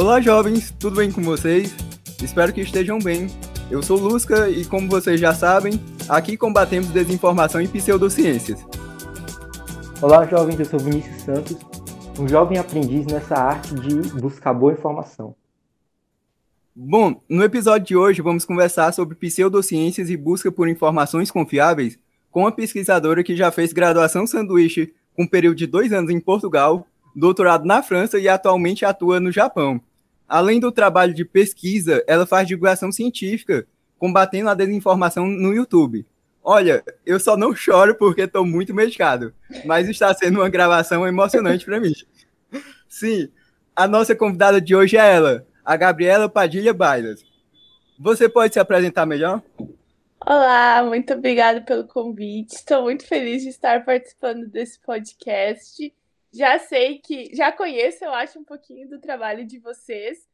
Olá, jovens, tudo bem com vocês? Espero que estejam bem. Eu sou Lusca e, como vocês já sabem, aqui combatemos desinformação e pseudociências. Olá, jovens, eu sou Vinícius Santos, um jovem aprendiz nessa arte de buscar boa informação. Bom, no episódio de hoje vamos conversar sobre pseudociências e busca por informações confiáveis com uma pesquisadora que já fez graduação sanduíche com um período de dois anos em Portugal, doutorado na França e atualmente atua no Japão. Além do trabalho de pesquisa, ela faz divulgação científica, combatendo a desinformação no YouTube. Olha, eu só não choro porque estou muito medicado, mas está sendo uma gravação emocionante para mim. Sim, a nossa convidada de hoje é ela, a Gabriela Padilha Bailas. Você pode se apresentar melhor? Olá, muito obrigada pelo convite. Estou muito feliz de estar participando desse podcast. Já sei que, já conheço, eu acho, um pouquinho do trabalho de vocês,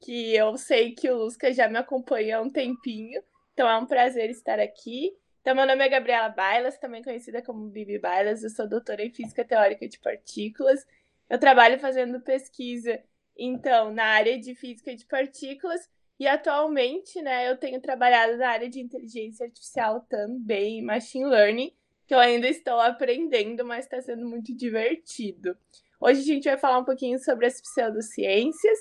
que eu sei que o Lusca já me acompanha há um tempinho, então é um prazer estar aqui. Então, meu nome é Gabriela Bailas, também conhecida como Bibi Bailas, eu sou doutora em Física Teórica de Partículas. Eu trabalho fazendo pesquisa, então, na área de Física de Partículas, e atualmente, né, eu tenho trabalhado na área de inteligência artificial também, machine learning, que eu ainda estou aprendendo, mas está sendo muito divertido. Hoje a gente vai falar um pouquinho sobre as pseudociências.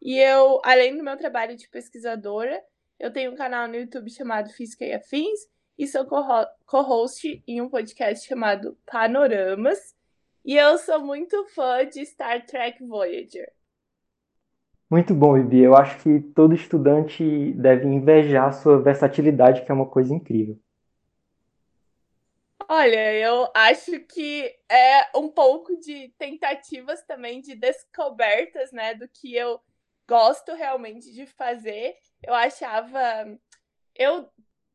E eu, além do meu trabalho de pesquisadora, eu tenho um canal no YouTube chamado Física e Afins e sou co-host em um podcast chamado Panoramas. E eu sou muito fã de Star Trek Voyager. Muito bom, Bibi. Eu acho que todo estudante deve invejar a sua versatilidade, que é uma coisa incrível. Olha, eu acho que é um pouco de tentativas também de descobertas, né, do que eu gosto realmente de fazer. Eu achava. Eu,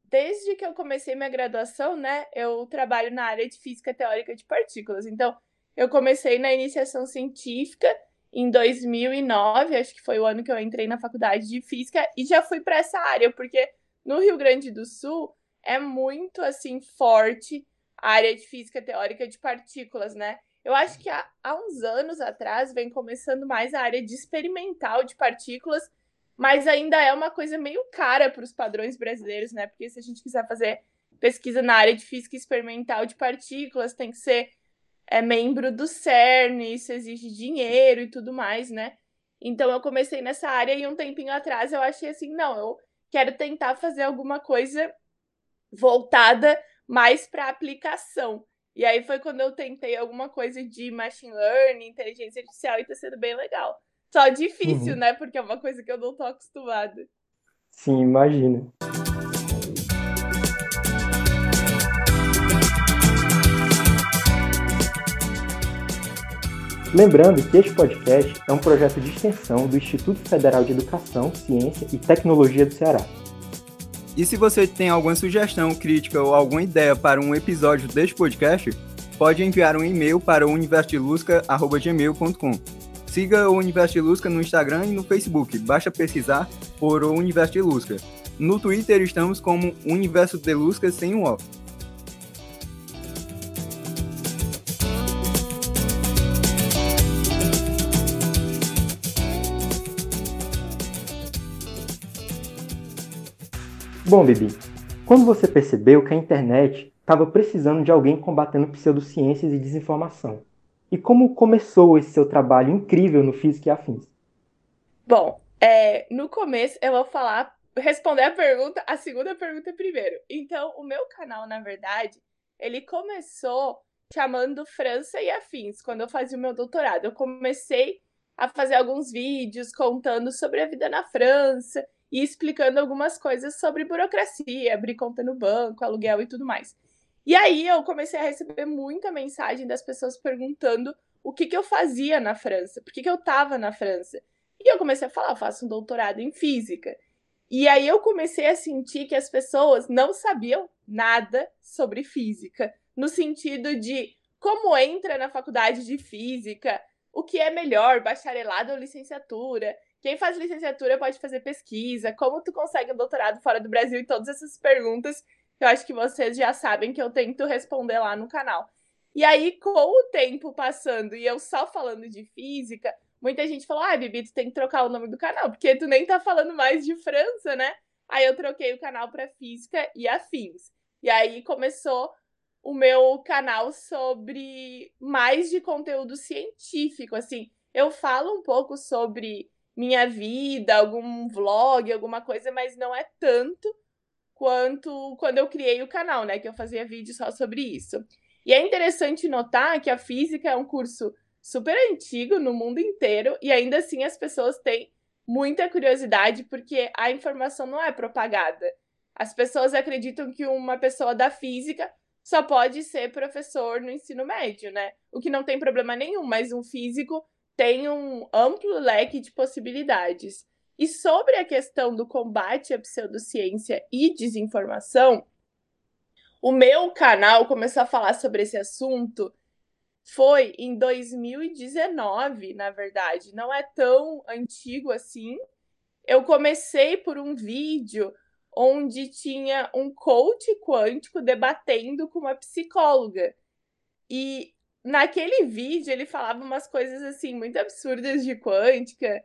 desde que eu comecei minha graduação, né, eu trabalho na área de física teórica de partículas. Então, eu comecei na iniciação científica em 2009, acho que foi o ano que eu entrei na faculdade de física, e já fui para essa área, porque no Rio Grande do Sul é muito assim forte a área de física teórica de partículas, né? Eu acho que há, há uns anos atrás vem começando mais a área de experimental de partículas, mas ainda é uma coisa meio cara para os padrões brasileiros, né? Porque se a gente quiser fazer pesquisa na área de física experimental de partículas, tem que ser é, membro do CERN, isso exige dinheiro e tudo mais, né? Então eu comecei nessa área e um tempinho atrás eu achei assim, não, eu quero tentar fazer alguma coisa voltada mais para aplicação. E aí foi quando eu tentei alguma coisa de machine learning, inteligência artificial, e tá sendo bem legal. Só difícil, uhum. né? Porque é uma coisa que eu não tô acostumada. Sim, imagina. Lembrando que este podcast é um projeto de extensão do Instituto Federal de Educação, Ciência e Tecnologia do Ceará. E se você tem alguma sugestão, crítica ou alguma ideia para um episódio deste podcast, pode enviar um e-mail para o universodelusca.gmail.com. Siga o Universo de Lusca no Instagram e no Facebook. Basta pesquisar por o Universo de Lusca. No Twitter estamos como Universo de Lusca sem um O. Bom, Bibi, quando você percebeu que a internet estava precisando de alguém combatendo pseudociências e desinformação? E como começou esse seu trabalho incrível no Física e Afins? Bom, é, no começo eu vou falar, responder a pergunta, a segunda pergunta primeiro. Então, o meu canal, na verdade, ele começou chamando França e Afins, quando eu fazia o meu doutorado. Eu comecei a fazer alguns vídeos contando sobre a vida na França e explicando algumas coisas sobre burocracia, abrir conta no banco, aluguel e tudo mais. E aí eu comecei a receber muita mensagem das pessoas perguntando o que, que eu fazia na França, por que, que eu estava na França. E eu comecei a falar, eu faço um doutorado em física. E aí eu comecei a sentir que as pessoas não sabiam nada sobre física, no sentido de como entra na faculdade de física, o que é melhor, bacharelado ou licenciatura, quem faz licenciatura pode fazer pesquisa, como tu consegue um doutorado fora do Brasil e todas essas perguntas que eu acho que vocês já sabem que eu tento responder lá no canal. E aí, com o tempo passando e eu só falando de física, muita gente falou: ah, Bibi, tu tem que trocar o nome do canal, porque tu nem tá falando mais de França, né? Aí eu troquei o canal para Física e Afins. E aí começou o meu canal sobre mais de conteúdo científico, assim. Eu falo um pouco sobre minha vida, algum vlog, alguma coisa, mas não é tanto quanto quando eu criei o canal, né? Que eu fazia vídeo só sobre isso. E é interessante notar que a física é um curso super antigo no mundo inteiro e ainda assim as pessoas têm muita curiosidade porque a informação não é propagada. As pessoas acreditam que uma pessoa da física só pode ser professor no ensino médio, né? O que não tem problema nenhum, mas um físico tem um amplo leque de possibilidades. E sobre a questão do combate à pseudociência e desinformação, o meu canal começou a falar sobre esse assunto foi em 2019, na verdade, não é tão antigo assim. Eu comecei por um vídeo onde tinha um coach quântico debatendo com uma psicóloga. E naquele vídeo ele falava umas coisas assim muito absurdas de quântica.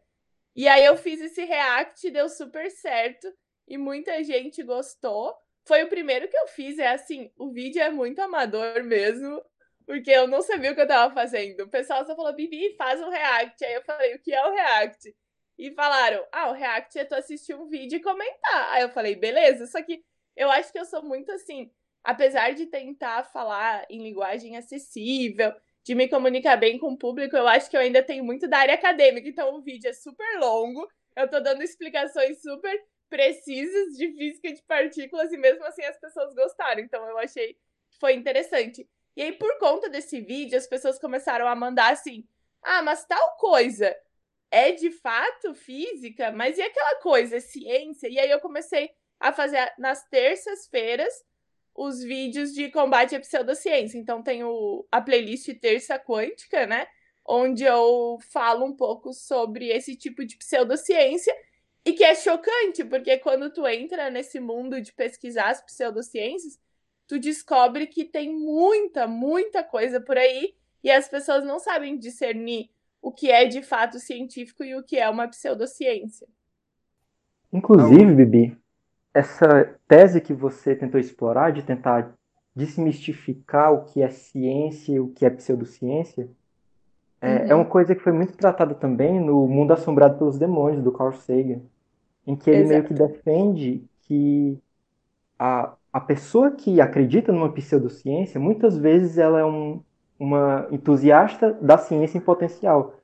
E aí eu fiz esse react, deu super certo e muita gente gostou. Foi o primeiro que eu fiz, é assim, o vídeo é muito amador mesmo, porque eu não sabia o que eu tava fazendo. O pessoal só falou, Bibi, faz um react. Aí eu falei, o que é o react? E falaram, ah, o react é tu assistir um vídeo e comentar. Aí eu falei, beleza, só que eu acho que eu sou muito assim, apesar de tentar falar em linguagem acessível, de me comunicar bem com o público, eu acho que eu ainda tenho muito da área acadêmica. Então o vídeo é super longo, eu tô dando explicações super precisas de física de partículas e mesmo assim as pessoas gostaram. Então eu achei que foi interessante. E aí, por conta desse vídeo, as pessoas começaram a mandar assim: ah, mas tal coisa é de fato física, mas e aquela coisa, é ciência? E aí eu comecei a fazer nas terças-feiras os vídeos de combate à pseudociência. Então tem o, a playlist Terça Quântica, né? Onde eu falo um pouco sobre esse tipo de pseudociência. E que é chocante, porque quando tu entra nesse mundo de pesquisar as pseudociências, tu descobre que tem muita, muita coisa por aí e as pessoas não sabem discernir o que é de fato científico e o que é uma pseudociência. Inclusive, Bibi, essa tese que você tentou explorar, de tentar desmistificar o que é ciência e o que é pseudociência, é, uhum. é, uma coisa que foi muito tratada também no Mundo Assombrado pelos Demônios, do Carl Sagan, em que ele Exato. meio que defende que a, a pessoa que acredita numa pseudociência, muitas vezes ela é um, uma entusiasta da ciência em potencial,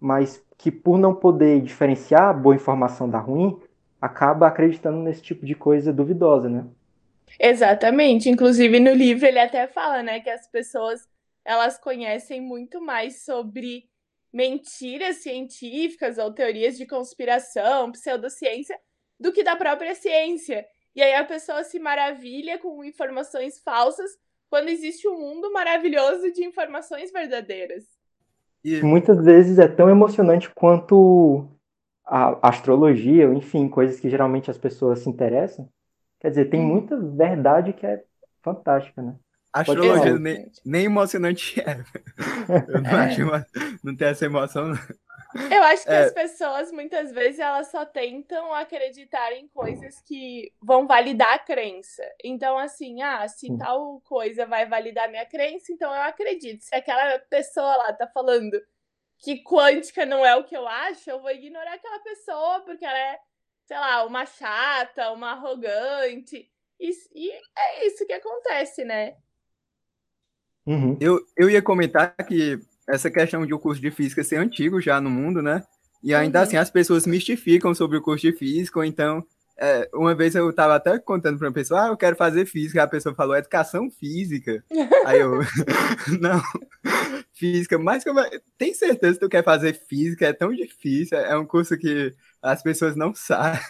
mas que por não poder diferenciar a boa informação da ruim, acaba acreditando nesse tipo de coisa duvidosa, né? Exatamente. Inclusive no livro ele até fala, né, que as pessoas elas conhecem muito mais sobre mentiras científicas ou teorias de conspiração, pseudociência, do que da própria ciência. E aí a pessoa se maravilha com informações falsas quando existe um mundo maravilhoso de informações verdadeiras. E muitas vezes é tão emocionante quanto a astrologia, enfim, coisas que geralmente as pessoas se interessam. Quer dizer, tem hum. muita verdade que é fantástica, né? Astrologia nem, nem emocionante é. Eu não é. acho, não tem essa emoção. Não. Eu acho que é... as pessoas, muitas vezes, elas só tentam acreditar em coisas que vão validar a crença. Então, assim, ah, se tal coisa vai validar minha crença, então eu acredito. Se aquela pessoa lá tá falando que quântica não é o que eu acho, eu vou ignorar aquela pessoa porque ela é, sei lá, uma chata, uma arrogante. E, e é isso que acontece, né? Uhum. Eu, eu ia comentar que essa questão de o curso de física ser antigo já no mundo, né? E ainda uhum. assim as pessoas mistificam sobre o curso de física, ou então, é, uma vez eu estava até contando para uma pessoa, ah, eu quero fazer física, a pessoa falou educação física. Aí eu, não, física, mas é, tem certeza que tu quer fazer física? É tão difícil, é um curso que as pessoas não sabem.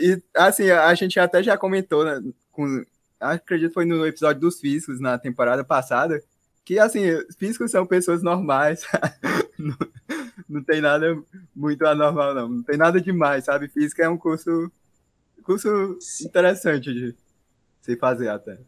E assim, a gente até já comentou, né, com, acredito que foi no episódio dos físicos na temporada passada, que assim, físicos são pessoas normais, não, não, tem nada muito anormal, não. Não tem nada demais, sabe? Física é um curso, curso interessante de se fazer até.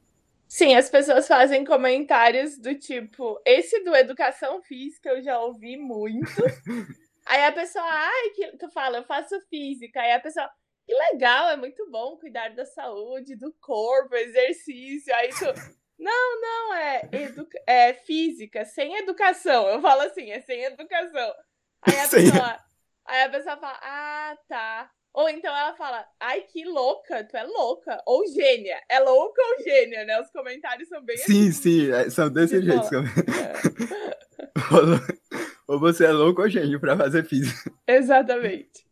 Sim, as pessoas fazem comentários do tipo, esse do educação física eu já ouvi muito. Aí a pessoa, ai, que tu fala, eu faço física. Aí a pessoa, que legal, é muito bom cuidar da saúde, do corpo, exercício. Aí tu, não, não, é, é física, sem educação. Eu falo assim, é sem educação. Aí a pessoa, aí a pessoa fala, ah, tá. Ou então ela fala, ai, que louca, tu é louca. Ou gênia. É louca ou gênia, né? Os comentários são bem Sim, assim, sim, é, são desse jeito. É. ou você é louco ou gênio pra fazer física. Exatamente.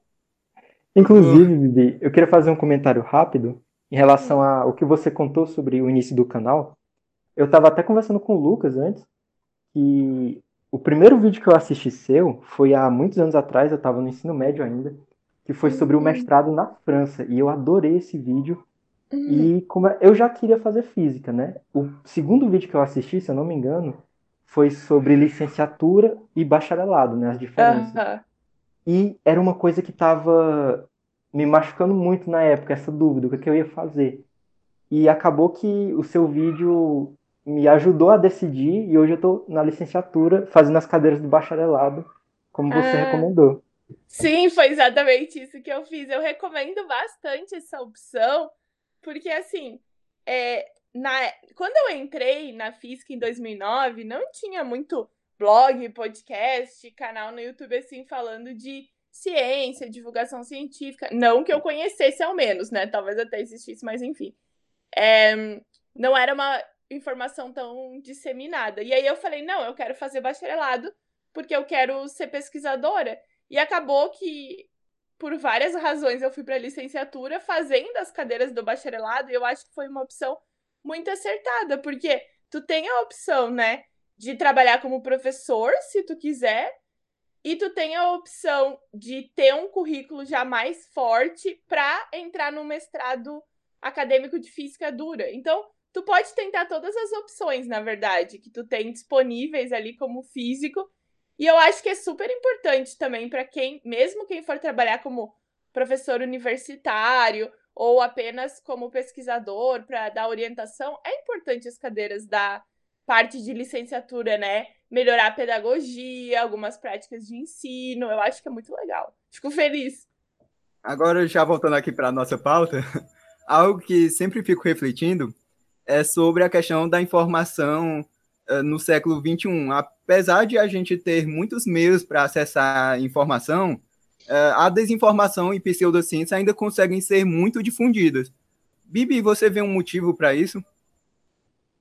Inclusive, Bibi, eu queria fazer um comentário rápido em relação ao que você contou sobre o início do canal. Eu tava até conversando com o Lucas antes, que o primeiro vídeo que eu assisti seu foi há muitos anos atrás, eu tava no ensino médio ainda que foi sobre o uhum. mestrado na França. E eu adorei esse vídeo. Uhum. E como é, eu já queria fazer física, né? O segundo vídeo que eu assisti, se eu não me engano, foi sobre licenciatura e bacharelado, né? As diferenças. Uhum. E era uma coisa que estava me machucando muito na época, essa dúvida, o que eu ia fazer. E acabou que o seu vídeo me ajudou a decidir e hoje eu estou na licenciatura fazendo as cadeiras do bacharelado, como você ah. recomendou. Sim, foi exatamente isso que eu fiz. Eu recomendo bastante essa opção, porque assim, é, na, quando eu entrei na física em 2009, não tinha muito blog, podcast, canal no YouTube assim falando de ciência, divulgação científica. Não que eu conhecesse ao menos, né? Talvez até existisse, mas enfim. É, não era uma informação tão disseminada. E aí eu falei, não, eu quero fazer bacharelado porque eu quero ser pesquisadora. E acabou que, por várias razões, eu fui para licenciatura fazendo as cadeiras do bacharelado e eu acho que foi uma opção muito acertada, porque tu tem a opção, né, de trabalhar como professor, se tu quiser, e tu tem a opção de ter um currículo já mais forte para entrar no mestrado acadêmico de física dura. Então, tu pode tentar todas as opções, na verdade, que tu tem disponíveis ali como físico e eu acho que é super importante também para quem, mesmo quem for trabalhar como professor universitário ou apenas como pesquisador para dar orientação, é importante as cadeiras da parte de licenciatura, né? Melhorar a pedagogia, algumas práticas de ensino. Eu acho que é muito legal. Fico feliz. Agora, já voltando aqui para a nossa pauta, algo que sempre fico refletindo é sobre a questão da informação uh, no século XXI apesar de a gente ter muitos meios para acessar informação, é, a desinformação e pseudociência ainda conseguem ser muito difundidas. Bibi, você vê um motivo para isso?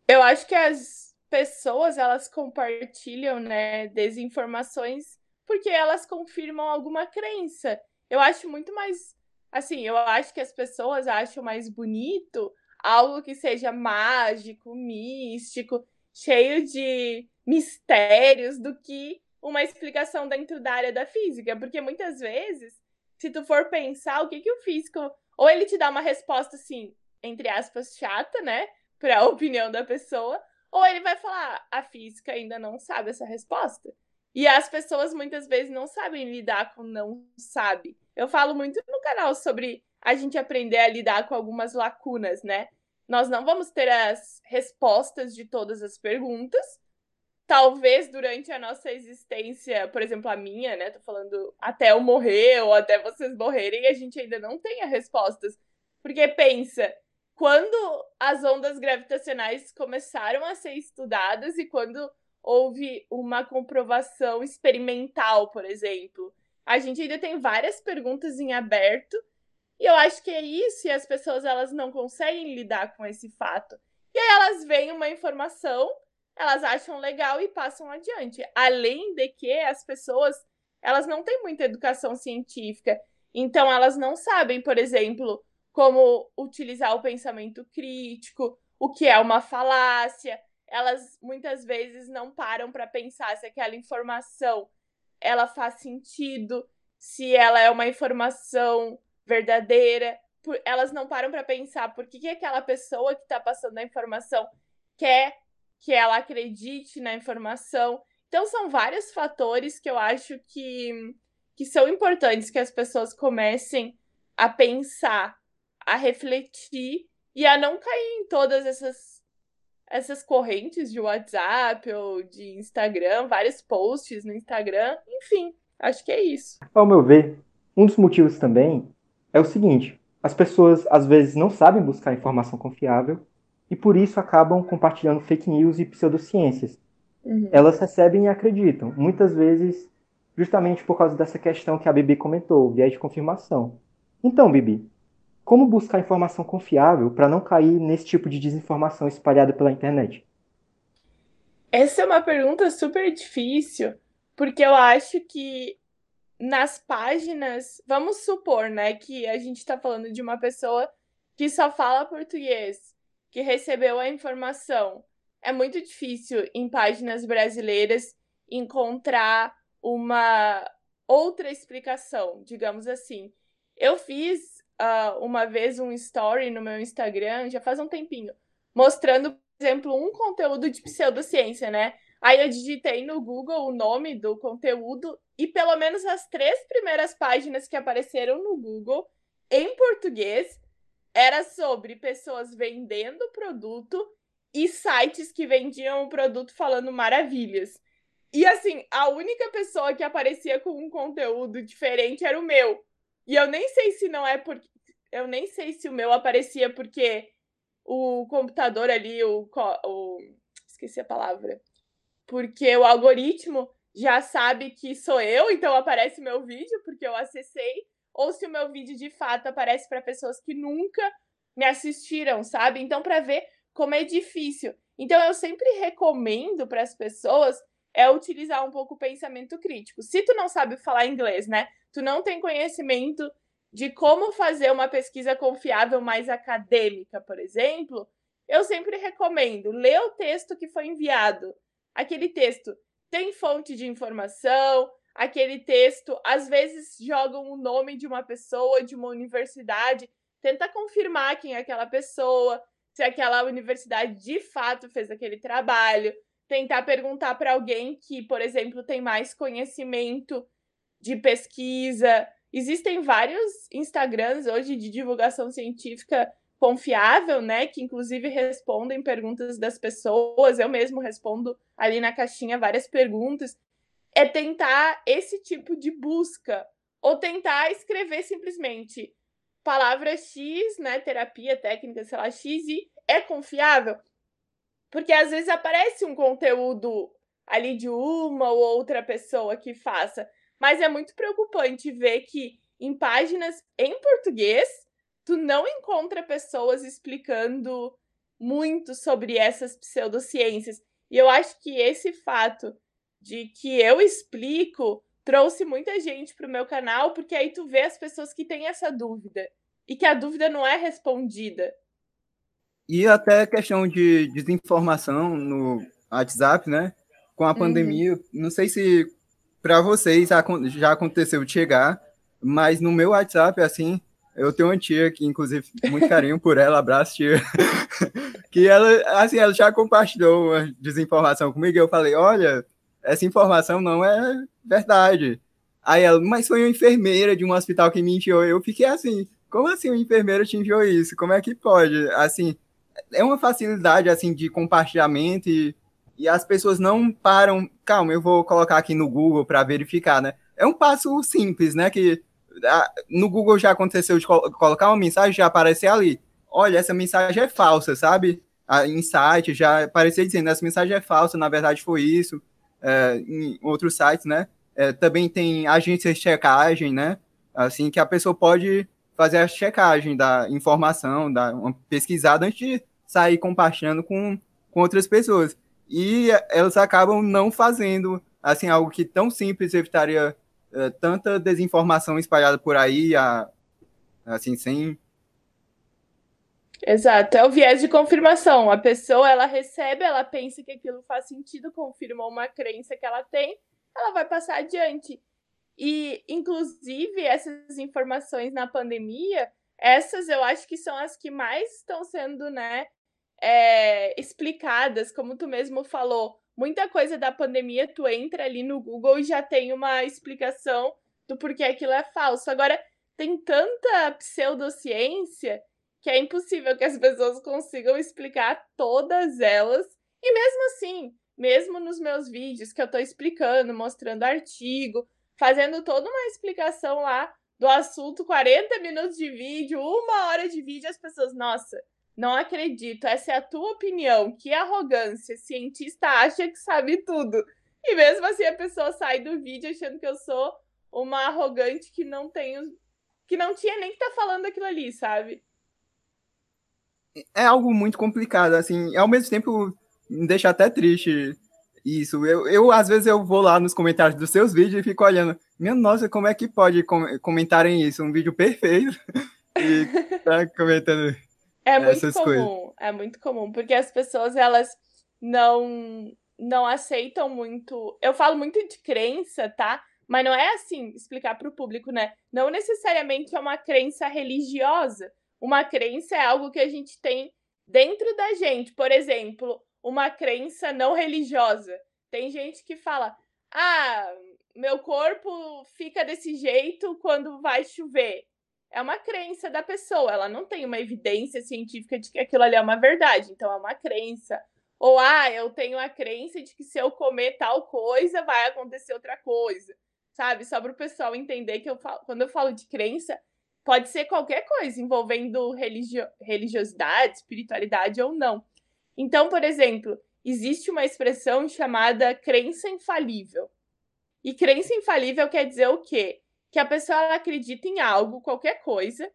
Eu acho que as pessoas elas compartilham, né, desinformações porque elas confirmam alguma crença. Eu acho muito mais assim, eu acho que as pessoas acham mais bonito algo que seja mágico, místico, cheio de mistérios do que uma explicação dentro da área da física, porque muitas vezes, se tu for pensar o que que o físico, ou ele te dá uma resposta assim, entre aspas, chata, né, para a opinião da pessoa, ou ele vai falar, a física ainda não sabe essa resposta. E as pessoas muitas vezes não sabem lidar com não sabe. Eu falo muito no canal sobre a gente aprender a lidar com algumas lacunas, né? Nós não vamos ter as respostas de todas as perguntas, talvez durante a nossa existência, por exemplo, a minha, né? Tô falando até eu morrer ou até vocês morrerem, a gente ainda não tenha respostas. Porque pensa, quando as ondas gravitacionais começaram a ser estudadas e quando houve uma comprovação experimental, por exemplo, a gente ainda tem várias perguntas em aberto. E eu acho que é isso, e as pessoas elas não conseguem lidar com esse fato. E aí elas veem uma informação elas acham legal e passam adiante. Além de que as pessoas, elas não têm muita educação científica, então elas não sabem, por exemplo, como utilizar o pensamento crítico, o que é uma falácia. Elas muitas vezes não param para pensar se aquela informação ela faz sentido, se ela é uma informação verdadeira. Elas não param para pensar por que, que aquela pessoa que está passando a informação quer que ela acredite na informação. Então, são vários fatores que eu acho que, que são importantes que as pessoas comecem a pensar, a refletir e a não cair em todas essas essas correntes de WhatsApp ou de Instagram, vários posts no Instagram, enfim, acho que é isso. Ao meu ver, um dos motivos também é o seguinte: as pessoas às vezes não sabem buscar informação confiável e por isso acabam compartilhando fake news e pseudociências. Uhum. Elas recebem e acreditam, muitas vezes justamente por causa dessa questão que a Bibi comentou, viés de confirmação. Então, Bibi, como buscar informação confiável para não cair nesse tipo de desinformação espalhada pela internet? Essa é uma pergunta super difícil, porque eu acho que nas páginas, vamos supor, né, que a gente está falando de uma pessoa que só fala português, que recebeu a informação. É muito difícil em páginas brasileiras encontrar uma outra explicação, digamos assim. Eu fiz uh, uma vez um story no meu Instagram, já faz um tempinho, mostrando, por exemplo, um conteúdo de pseudociência, né? Aí eu digitei no Google o nome do conteúdo e pelo menos as três primeiras páginas que apareceram no Google em português era sobre pessoas vendendo produto e sites que vendiam o produto falando maravilhas. E assim, a única pessoa que aparecia com um conteúdo diferente era o meu. E eu nem sei se não é porque. Eu nem sei se o meu aparecia porque o computador ali, o, o. Esqueci a palavra. Porque o algoritmo já sabe que sou eu, então aparece meu vídeo, porque eu acessei. Ou se o meu vídeo de fato aparece para pessoas que nunca me assistiram, sabe? Então, para ver como é difícil. Então, eu sempre recomendo para as pessoas é utilizar um pouco o pensamento crítico. Se tu não sabe falar inglês, né? Tu não tem conhecimento de como fazer uma pesquisa confiável mais acadêmica, por exemplo, eu sempre recomendo ler o texto que foi enviado. Aquele texto tem fonte de informação, aquele texto às vezes jogam o nome de uma pessoa, de uma universidade, tenta confirmar quem é aquela pessoa, se aquela universidade de fato fez aquele trabalho, tentar perguntar para alguém que, por exemplo, tem mais conhecimento de pesquisa. Existem vários Instagrams hoje de divulgação científica confiável, né, que inclusive respondem perguntas das pessoas. Eu mesmo respondo ali na caixinha várias perguntas. É tentar esse tipo de busca ou tentar escrever simplesmente palavra X, né, terapia, técnica, sei lá, X e é confiável? Porque às vezes aparece um conteúdo ali de uma ou outra pessoa que faça, mas é muito preocupante ver que em páginas em português tu não encontra pessoas explicando muito sobre essas pseudociências. E eu acho que esse fato de que eu explico trouxe muita gente para o meu canal, porque aí tu vê as pessoas que têm essa dúvida e que a dúvida não é respondida. E até questão de desinformação no WhatsApp, né? Com a uhum. pandemia, não sei se para vocês já aconteceu de chegar, mas no meu WhatsApp, assim, eu tenho uma tia que, inclusive, muito carinho por ela, abraço, tia, que ela, assim, ela já compartilhou uma desinformação comigo e eu falei, olha, essa informação não é verdade. Aí ela, mas foi uma enfermeira de um hospital que me enviou. Eu fiquei assim, como assim uma enfermeira te enviou isso? Como é que pode? Assim, é uma facilidade assim de compartilhamento e, e as pessoas não param. Calma, eu vou colocar aqui no Google para verificar, né? É um passo simples, né? Que no Google já aconteceu de colocar uma mensagem já aparecer ali. Olha, essa mensagem é falsa, sabe? Em site já aparecia dizendo essa mensagem é falsa, na verdade foi isso. É, em outros sites, né? É, também tem agências de checagem, né? Assim que a pessoa pode fazer a checagem da informação, dar uma pesquisada antes de sair compartilhando com, com outras pessoas. E elas acabam não fazendo assim algo que tão simples evitaria uh, tanta desinformação espalhada por aí, a, assim, sem Exato, é o viés de confirmação. A pessoa ela recebe, ela pensa que aquilo faz sentido, confirmou uma crença que ela tem, ela vai passar adiante. E, inclusive, essas informações na pandemia, essas eu acho que são as que mais estão sendo, né, é, explicadas, como tu mesmo falou. Muita coisa da pandemia, tu entra ali no Google e já tem uma explicação do porquê aquilo é falso. Agora, tem tanta pseudociência que é impossível que as pessoas consigam explicar todas elas. E mesmo assim, mesmo nos meus vídeos que eu estou explicando, mostrando artigo, fazendo toda uma explicação lá do assunto, 40 minutos de vídeo, uma hora de vídeo, as pessoas, nossa, não acredito, essa é a tua opinião, que arrogância, cientista acha que sabe tudo. E mesmo assim a pessoa sai do vídeo achando que eu sou uma arrogante que não tenho que não tinha nem que tá falando aquilo ali, sabe? É algo muito complicado, assim, ao mesmo tempo me deixa até triste isso. Eu, eu, às vezes, eu vou lá nos comentários dos seus vídeos e fico olhando, minha nossa, como é que pode com comentarem isso? Um vídeo perfeito e tá comentando é essas muito comum, coisas. É muito comum, porque as pessoas, elas não não aceitam muito. Eu falo muito de crença, tá? Mas não é assim explicar para o público, né? Não necessariamente é uma crença religiosa. Uma crença é algo que a gente tem dentro da gente. Por exemplo, uma crença não religiosa. Tem gente que fala: "Ah, meu corpo fica desse jeito quando vai chover". É uma crença da pessoa, ela não tem uma evidência científica de que aquilo ali é uma verdade, então é uma crença. Ou, ah, eu tenho a crença de que se eu comer tal coisa, vai acontecer outra coisa. Sabe? Só para o pessoal entender que eu falo, quando eu falo de crença, pode ser qualquer coisa envolvendo religio religiosidade, espiritualidade ou não. Então, por exemplo, existe uma expressão chamada crença infalível. E crença infalível quer dizer o quê? Que a pessoa acredita em algo, qualquer coisa,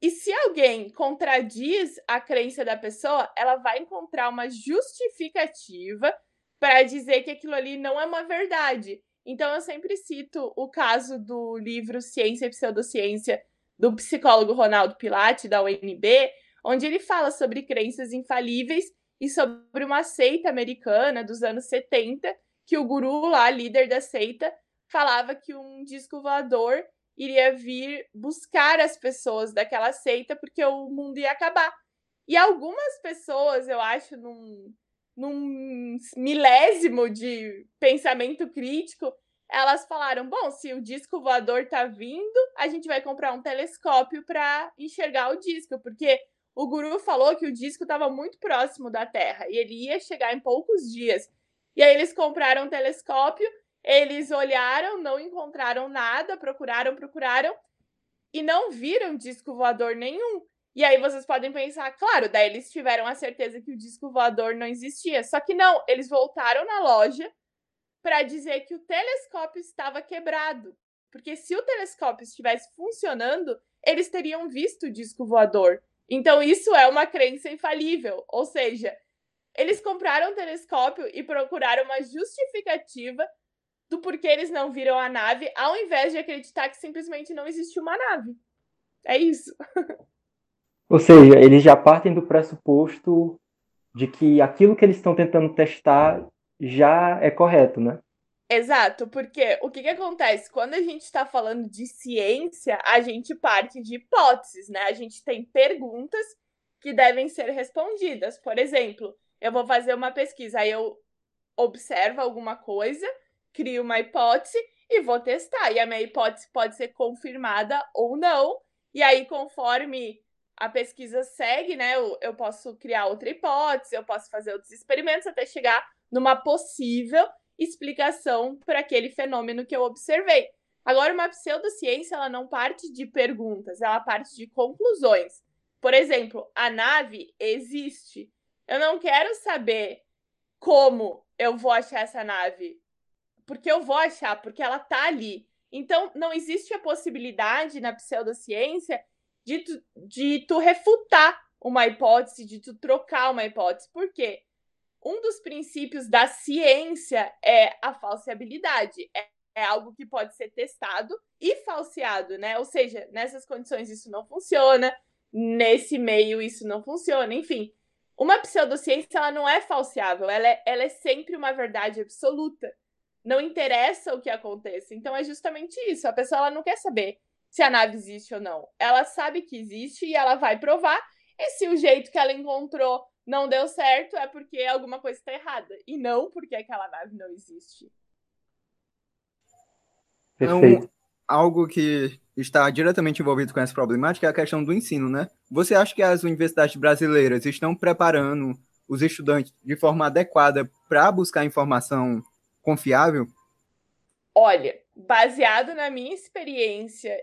e se alguém contradiz a crença da pessoa, ela vai encontrar uma justificativa para dizer que aquilo ali não é uma verdade. Então eu sempre cito o caso do livro Ciência e Pseudociência do psicólogo Ronaldo Pilate da UNB, onde ele fala sobre crenças infalíveis e sobre uma seita americana dos anos 70, que o guru lá, líder da seita, falava que um disco voador iria vir buscar as pessoas daquela seita porque o mundo ia acabar. E algumas pessoas, eu acho, num, num milésimo de pensamento crítico, elas falaram: bom, se o disco voador tá vindo, a gente vai comprar um telescópio para enxergar o disco, porque o guru falou que o disco estava muito próximo da Terra e ele ia chegar em poucos dias. E aí eles compraram um telescópio eles olharam, não encontraram nada, procuraram, procuraram e não viram disco voador nenhum. E aí vocês podem pensar, claro, daí eles tiveram a certeza que o disco voador não existia. Só que não, eles voltaram na loja para dizer que o telescópio estava quebrado. Porque se o telescópio estivesse funcionando, eles teriam visto o disco voador. Então isso é uma crença infalível. Ou seja, eles compraram o telescópio e procuraram uma justificativa do porquê eles não viram a nave, ao invés de acreditar que simplesmente não existe uma nave. É isso. Ou seja, eles já partem do pressuposto de que aquilo que eles estão tentando testar já é correto, né? Exato, porque o que, que acontece? Quando a gente está falando de ciência, a gente parte de hipóteses, né? A gente tem perguntas que devem ser respondidas. Por exemplo, eu vou fazer uma pesquisa, aí eu observo alguma coisa, crio uma hipótese e vou testar. E a minha hipótese pode ser confirmada ou não. E aí, conforme a pesquisa segue, né, eu, eu posso criar outra hipótese, eu posso fazer outros experimentos até chegar numa possível explicação para aquele fenômeno que eu observei. Agora, uma pseudociência, ela não parte de perguntas, ela parte de conclusões. Por exemplo, a nave existe. Eu não quero saber como eu vou achar essa nave porque eu vou achar, porque ela tá ali. Então, não existe a possibilidade na pseudociência de tu, de tu refutar uma hipótese, de tu trocar uma hipótese. Por quê? Um dos princípios da ciência é a falseabilidade. É, é algo que pode ser testado e falseado, né? Ou seja, nessas condições isso não funciona, nesse meio isso não funciona, enfim. Uma pseudociência ela não é falseável, ela é, ela é sempre uma verdade absoluta não interessa o que aconteça. Então é justamente isso. A pessoa ela não quer saber se a nave existe ou não. Ela sabe que existe e ela vai provar. E se o jeito que ela encontrou não deu certo, é porque alguma coisa está errada. E não porque aquela nave não existe. Então, algo que está diretamente envolvido com essa problemática é a questão do ensino, né? Você acha que as universidades brasileiras estão preparando os estudantes de forma adequada para buscar informação confiável? Olha, baseado na minha experiência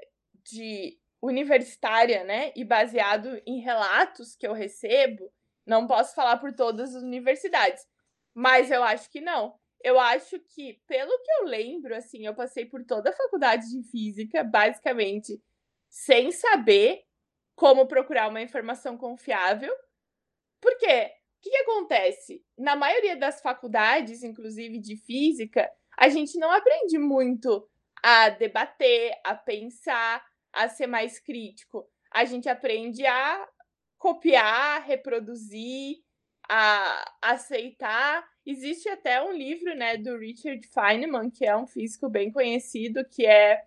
de universitária, né, e baseado em relatos que eu recebo, não posso falar por todas as universidades, mas eu acho que não. Eu acho que, pelo que eu lembro, assim, eu passei por toda a faculdade de física, basicamente, sem saber como procurar uma informação confiável. Por quê? O que, que acontece? Na maioria das faculdades, inclusive de física, a gente não aprende muito a debater, a pensar, a ser mais crítico. A gente aprende a copiar, reproduzir, a aceitar. Existe até um livro, né, do Richard Feynman, que é um físico bem conhecido, que é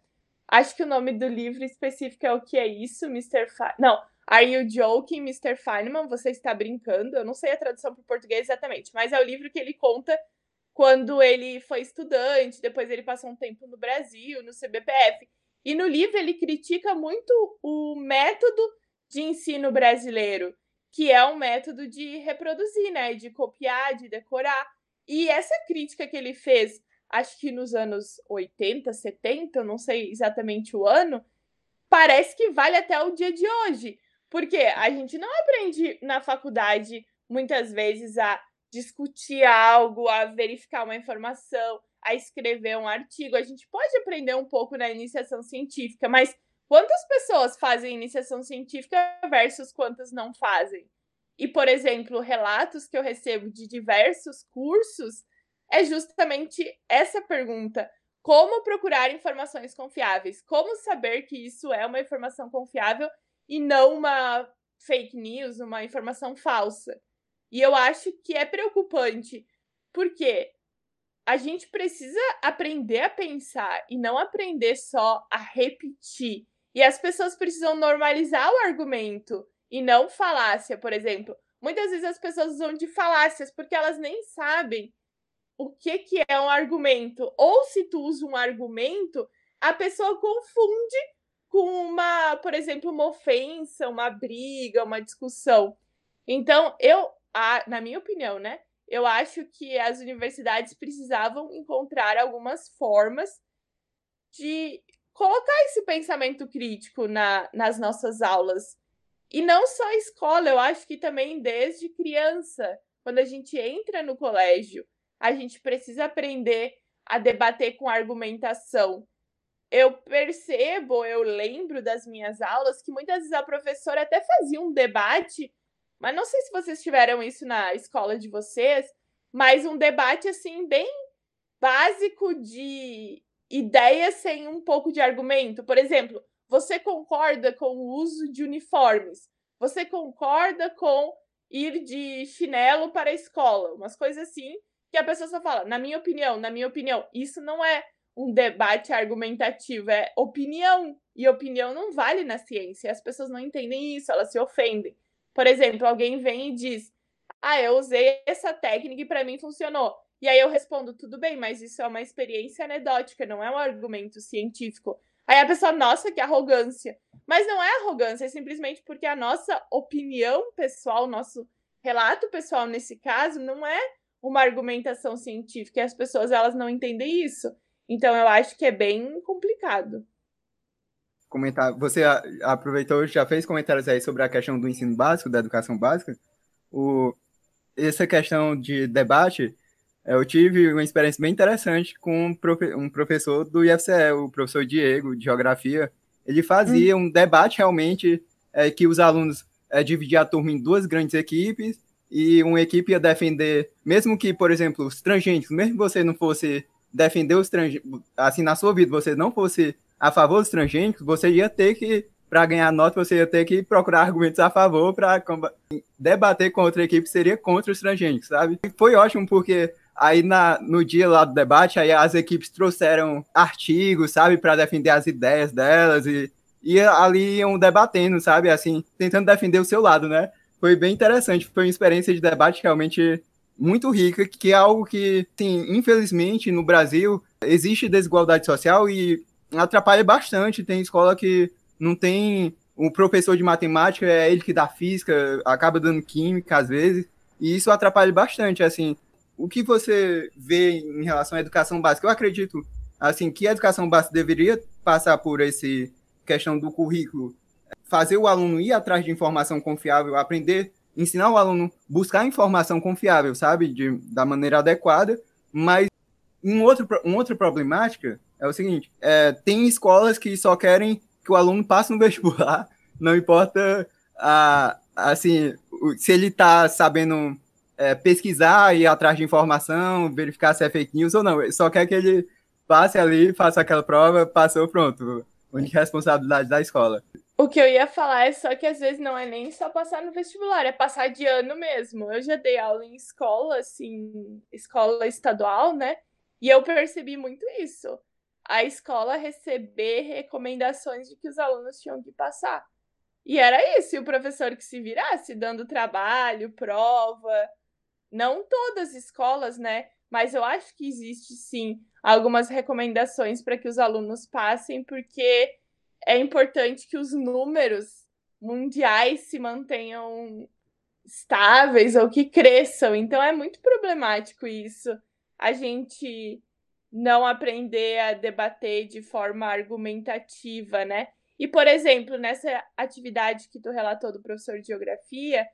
acho que o nome do livro específico é o que é isso, Mr. Não, Are You Joking, Mr. Feynman? Você está brincando? Eu não sei a tradução para o português exatamente, mas é o livro que ele conta quando ele foi estudante, depois ele passou um tempo no Brasil, no CBPF. E no livro ele critica muito o método de ensino brasileiro, que é um método de reproduzir, né, de copiar, de decorar. E essa crítica que ele fez, acho que nos anos 80, 70, não sei exatamente o ano, parece que vale até o dia de hoje. Porque a gente não aprende na faculdade muitas vezes a discutir algo, a verificar uma informação, a escrever um artigo. A gente pode aprender um pouco na iniciação científica, mas quantas pessoas fazem iniciação científica versus quantas não fazem? E, por exemplo, relatos que eu recebo de diversos cursos é justamente essa pergunta: como procurar informações confiáveis? Como saber que isso é uma informação confiável e não uma fake news, uma informação falsa? E eu acho que é preocupante, porque a gente precisa aprender a pensar e não aprender só a repetir. E as pessoas precisam normalizar o argumento e não falácia, por exemplo. Muitas vezes as pessoas usam de falácias porque elas nem sabem o que, que é um argumento. Ou se tu usa um argumento, a pessoa confunde com uma, por exemplo, uma ofensa, uma briga, uma discussão. Então, eu, na minha opinião, né? eu acho que as universidades precisavam encontrar algumas formas de colocar esse pensamento crítico na, nas nossas aulas. E não só a escola, eu acho que também desde criança, quando a gente entra no colégio, a gente precisa aprender a debater com argumentação. Eu percebo, eu lembro das minhas aulas que muitas vezes a professora até fazia um debate mas não sei se vocês tiveram isso na escola de vocês, mas um debate assim bem básico de ideias sem um pouco de argumento. Por exemplo, você concorda com o uso de uniformes? Você concorda com ir de chinelo para a escola? Umas coisas assim que a pessoa só fala, na minha opinião, na minha opinião. Isso não é um debate argumentativo, é opinião. E opinião não vale na ciência. As pessoas não entendem isso, elas se ofendem. Por exemplo, alguém vem e diz: Ah, eu usei essa técnica e para mim funcionou. E aí eu respondo: Tudo bem, mas isso é uma experiência anedótica, não é um argumento científico. Aí a pessoa, nossa, que arrogância. Mas não é arrogância, é simplesmente porque a nossa opinião pessoal, nosso relato pessoal nesse caso, não é uma argumentação científica e as pessoas elas não entendem isso. Então eu acho que é bem complicado comentar. Você aproveitou, já fez comentários aí sobre a questão do ensino básico, da educação básica. O, essa questão de debate, eu tive uma experiência bem interessante com um professor do IFCE, o professor Diego, de Geografia. Ele fazia hum. um debate realmente é, que os alunos é, dividiam a turma em duas grandes equipes e uma equipe ia defender, mesmo que, por exemplo, os transgênicos, mesmo que você não fosse defender os transgênicos, assim, na sua vida, você não fosse a favor dos transgênicos, você ia ter que, para ganhar nota, você ia ter que procurar argumentos a favor para debater com outra equipe seria contra os transgênicos, sabe? E foi ótimo porque aí na, no dia lá do debate, aí as equipes trouxeram artigos, sabe, para defender as ideias delas e, e ali iam debatendo, sabe, assim, tentando defender o seu lado, né? Foi bem interessante, foi uma experiência de debate realmente muito rica, que é algo que, sim, infelizmente, no Brasil existe desigualdade social e atrapalha bastante. Tem escola que não tem o professor de matemática, é ele que dá física, acaba dando química às vezes, e isso atrapalha bastante, assim. O que você vê em relação à educação básica? Eu acredito, assim, que a educação básica deveria passar por esse questão do currículo, fazer o aluno ir atrás de informação confiável, aprender, ensinar o aluno buscar informação confiável, sabe, de, da maneira adequada, mas um outro, uma outra problemática é o seguinte: é, tem escolas que só querem que o aluno passe no vestibular, não importa a, assim, se ele está sabendo é, pesquisar, ir atrás de informação, verificar se é fake news ou não. Só quer que ele passe ali, faça aquela prova, passou, pronto. Única responsabilidade da escola. O que eu ia falar é só que às vezes não é nem só passar no vestibular, é passar de ano mesmo. Eu já dei aula em escola, assim, escola estadual, né? E eu percebi muito isso. A escola receber recomendações de que os alunos tinham que passar. E era isso, e o professor que se virasse, dando trabalho, prova. Não todas as escolas, né? Mas eu acho que existe sim algumas recomendações para que os alunos passem, porque é importante que os números mundiais se mantenham estáveis ou que cresçam. Então é muito problemático isso a gente não aprender a debater de forma argumentativa, né? E, por exemplo, nessa atividade que tu relatou do professor de geografia,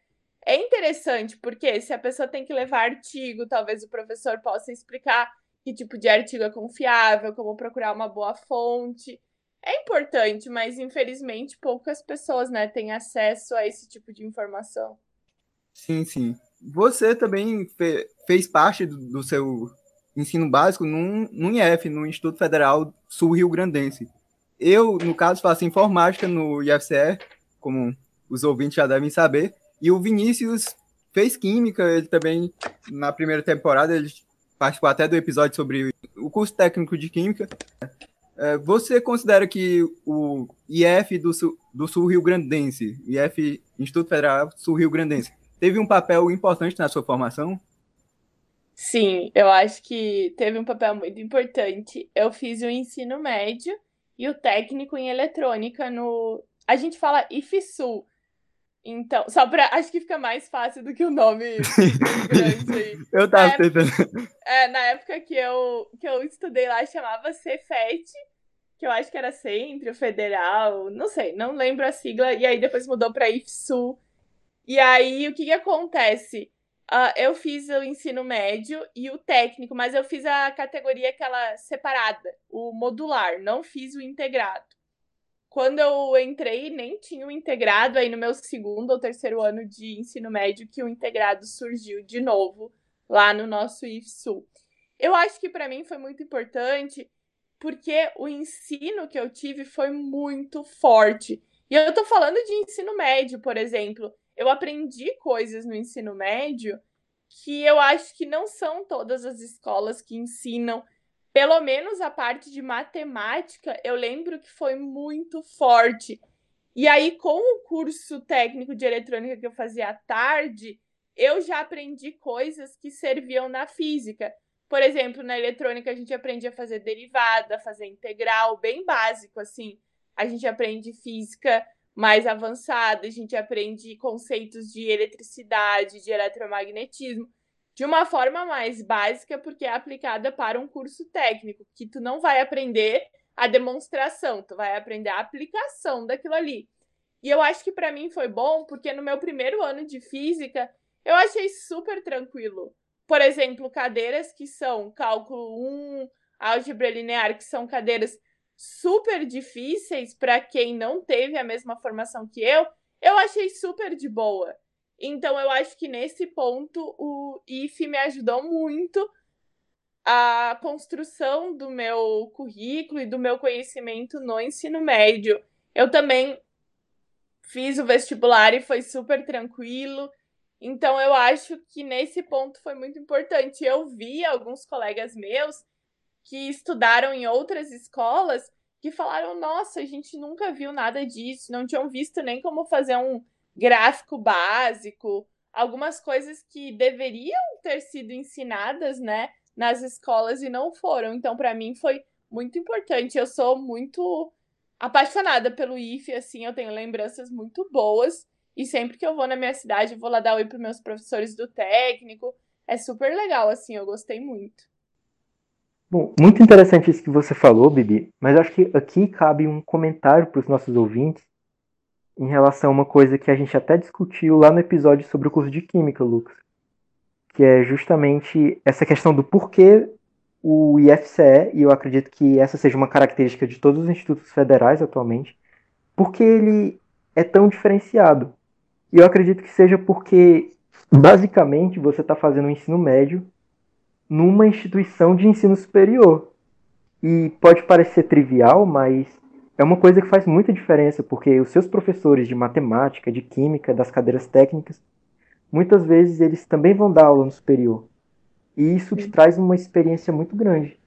é interessante, porque se a pessoa tem que levar artigo, talvez o professor possa explicar que tipo de artigo é confiável, como procurar uma boa fonte. É importante, mas infelizmente poucas pessoas né, têm acesso a esse tipo de informação. Sim, sim. Você também fe fez parte do, do, seu ensino básico no, no IF, no Instituto Federal Sul Rio Grandense. Eu, no caso, faço informática no IFCE, como os ouvintes já devem saber, e o Vinícius fez química, ele também, na primeira temporada, ele participou até do episódio sobre o curso técnico de química. É, você considera que o IF do Sul, do Sul Rio Grandense, IF Instituto Federal Sul Rio Grandense, teve um papel importante na sua formação? Sim, eu acho que teve um papel muito importante. Eu fiz o ensino médio e o técnico em eletrônica no. A gente fala IFSU. Então, só pra. Acho que fica mais fácil do que o nome grande aí. Eu tava tentando. É, na época que eu, que eu estudei lá, chamava Cefet, que eu acho que era Centro Federal, não sei, não lembro a sigla, e aí depois mudou pra IFSU. E aí, o que, que acontece? Uh, eu fiz o ensino médio e o técnico, mas eu fiz a categoria aquela separada, o modular, não fiz o integrado. Quando eu entrei, nem tinha o integrado, aí no meu segundo ou terceiro ano de ensino médio que o integrado surgiu de novo lá no nosso IFSU. Eu acho que para mim foi muito importante porque o ensino que eu tive foi muito forte. E eu tô falando de ensino médio, por exemplo eu aprendi coisas no ensino médio que eu acho que não são todas as escolas que ensinam. Pelo menos a parte de matemática, eu lembro que foi muito forte. E aí, com o curso técnico de eletrônica que eu fazia à tarde, eu já aprendi coisas que serviam na física. Por exemplo, na eletrônica a gente aprende a fazer derivada, fazer integral, bem básico assim. A gente aprende física mais avançada, a gente aprende conceitos de eletricidade, de eletromagnetismo, de uma forma mais básica, porque é aplicada para um curso técnico, que tu não vai aprender a demonstração, tu vai aprender a aplicação daquilo ali. E eu acho que para mim foi bom, porque no meu primeiro ano de física, eu achei super tranquilo. Por exemplo, cadeiras que são cálculo 1, álgebra linear, que são cadeiras super difíceis para quem não teve a mesma formação que eu, eu achei super de boa. Então eu acho que nesse ponto o IF me ajudou muito a construção do meu currículo e do meu conhecimento no ensino médio. Eu também fiz o vestibular e foi super tranquilo. Então eu acho que nesse ponto foi muito importante. Eu vi alguns colegas meus que estudaram em outras escolas que falaram: nossa, a gente nunca viu nada disso, não tinham visto nem como fazer um gráfico básico, algumas coisas que deveriam ter sido ensinadas, né, nas escolas e não foram. Então, para mim, foi muito importante. Eu sou muito apaixonada pelo IFE, assim, eu tenho lembranças muito boas. E sempre que eu vou na minha cidade, eu vou lá dar oi para meus professores do técnico. É super legal, assim, eu gostei muito. Bom, muito interessante isso que você falou, Bibi, mas acho que aqui cabe um comentário para os nossos ouvintes em relação a uma coisa que a gente até discutiu lá no episódio sobre o curso de Química, Lucas, que é justamente essa questão do porquê o IFCE, e eu acredito que essa seja uma característica de todos os institutos federais atualmente, porque ele é tão diferenciado. E eu acredito que seja porque, basicamente, você está fazendo o ensino médio numa instituição de ensino superior. E pode parecer trivial, mas é uma coisa que faz muita diferença, porque os seus professores de matemática, de química, das cadeiras técnicas, muitas vezes eles também vão dar aula no superior. E isso te traz uma experiência muito grande,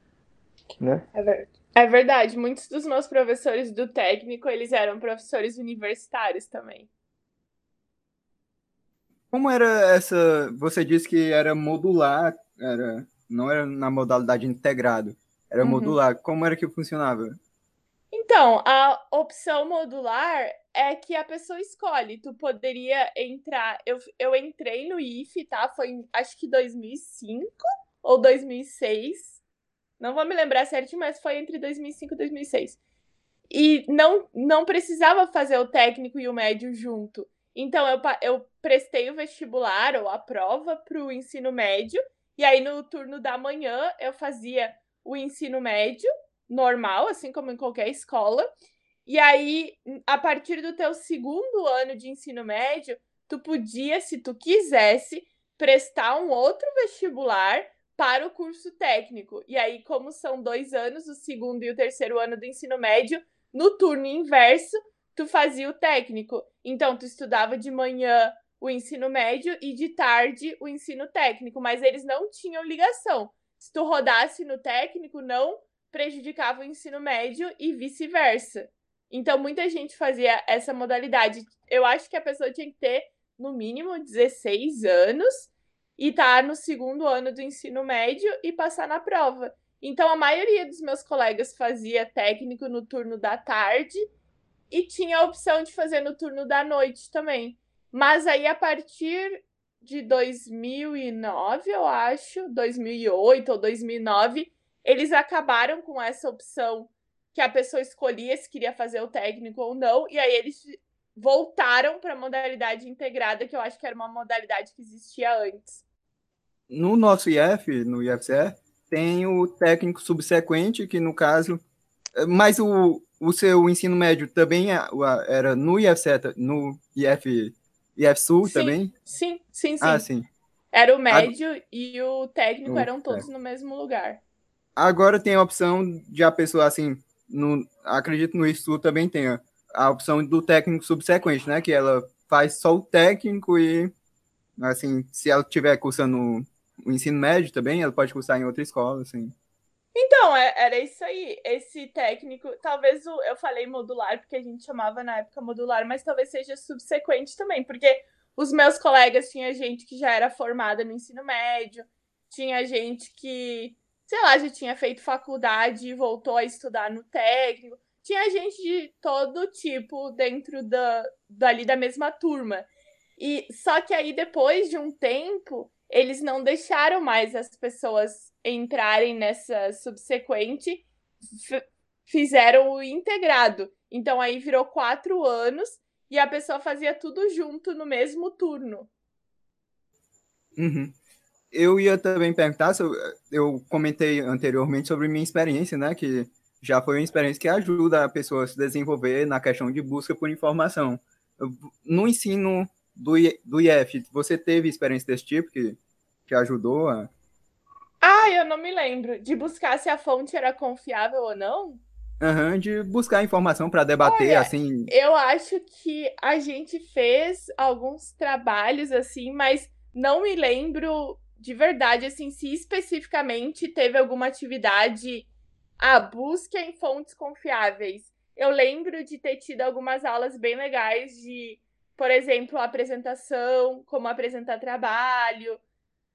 né? É verdade. É verdade, muitos dos meus professores do técnico, eles eram professores universitários também. Como era essa, você disse que era modular, era, não era na modalidade integrado, era uhum. modular. Como era que funcionava? Então, a opção modular é que a pessoa escolhe. Tu poderia entrar. Eu, eu entrei no IFE, tá? Foi acho que 2005 ou 2006. Não vou me lembrar certo, mas foi entre 2005 e 2006. E não, não precisava fazer o técnico e o médio junto. Então, eu, eu prestei o vestibular ou a prova para o ensino médio. E aí, no turno da manhã, eu fazia o ensino médio normal, assim como em qualquer escola. E aí, a partir do teu segundo ano de ensino médio, tu podia, se tu quisesse, prestar um outro vestibular para o curso técnico. E aí, como são dois anos, o segundo e o terceiro ano do ensino médio, no turno inverso, tu fazia o técnico. Então, tu estudava de manhã o ensino médio e de tarde o ensino técnico, mas eles não tinham ligação. Se tu rodasse no técnico, não prejudicava o ensino médio e vice-versa. Então, muita gente fazia essa modalidade. Eu acho que a pessoa tinha que ter, no mínimo, 16 anos e estar tá no segundo ano do ensino médio e passar na prova. Então, a maioria dos meus colegas fazia técnico no turno da tarde e tinha a opção de fazer no turno da noite também. Mas aí, a partir de 2009, eu acho, 2008 ou 2009, eles acabaram com essa opção que a pessoa escolhia se queria fazer o técnico ou não, e aí eles voltaram para a modalidade integrada, que eu acho que era uma modalidade que existia antes. No nosso IF, no IFCE, tem o técnico subsequente, que no caso. Mas o, o seu ensino médio também é, era no IFCE, no IF, IF Sul sim, também? Sim, sim, sim. Ah, sim. Era o médio a... e o técnico o eram todos no mesmo lugar. Agora tem a opção de a pessoa, assim, no, acredito no estudo também tenha a opção do técnico subsequente, né? Que ela faz só o técnico e, assim, se ela estiver cursando o ensino médio também, ela pode cursar em outra escola, assim. Então, é, era isso aí. Esse técnico, talvez o, eu falei modular, porque a gente chamava na época modular, mas talvez seja subsequente também, porque os meus colegas tinha gente que já era formada no ensino médio, tinha gente que sei lá, já tinha feito faculdade e voltou a estudar no técnico. Tinha gente de todo tipo dentro da, dali da mesma turma. E só que aí depois de um tempo, eles não deixaram mais as pessoas entrarem nessa subsequente, fizeram o integrado. Então aí virou quatro anos e a pessoa fazia tudo junto no mesmo turno. Uhum eu ia também perguntar, eu comentei anteriormente sobre minha experiência, né, que já foi uma experiência que ajuda a pessoa a se desenvolver na questão de busca por informação. No ensino do, do IF, você teve experiência desse tipo que, que ajudou a... Ah, eu não me lembro. De buscar se a fonte era confiável ou não? Uhum, de buscar informação para debater, Olha, assim. Eu acho que a gente fez alguns trabalhos assim, mas não me lembro de verdade, assim, se especificamente teve alguma atividade, a busca em fontes confiáveis. Eu lembro de ter tido algumas aulas bem legais de, por exemplo, apresentação, como apresentar trabalho,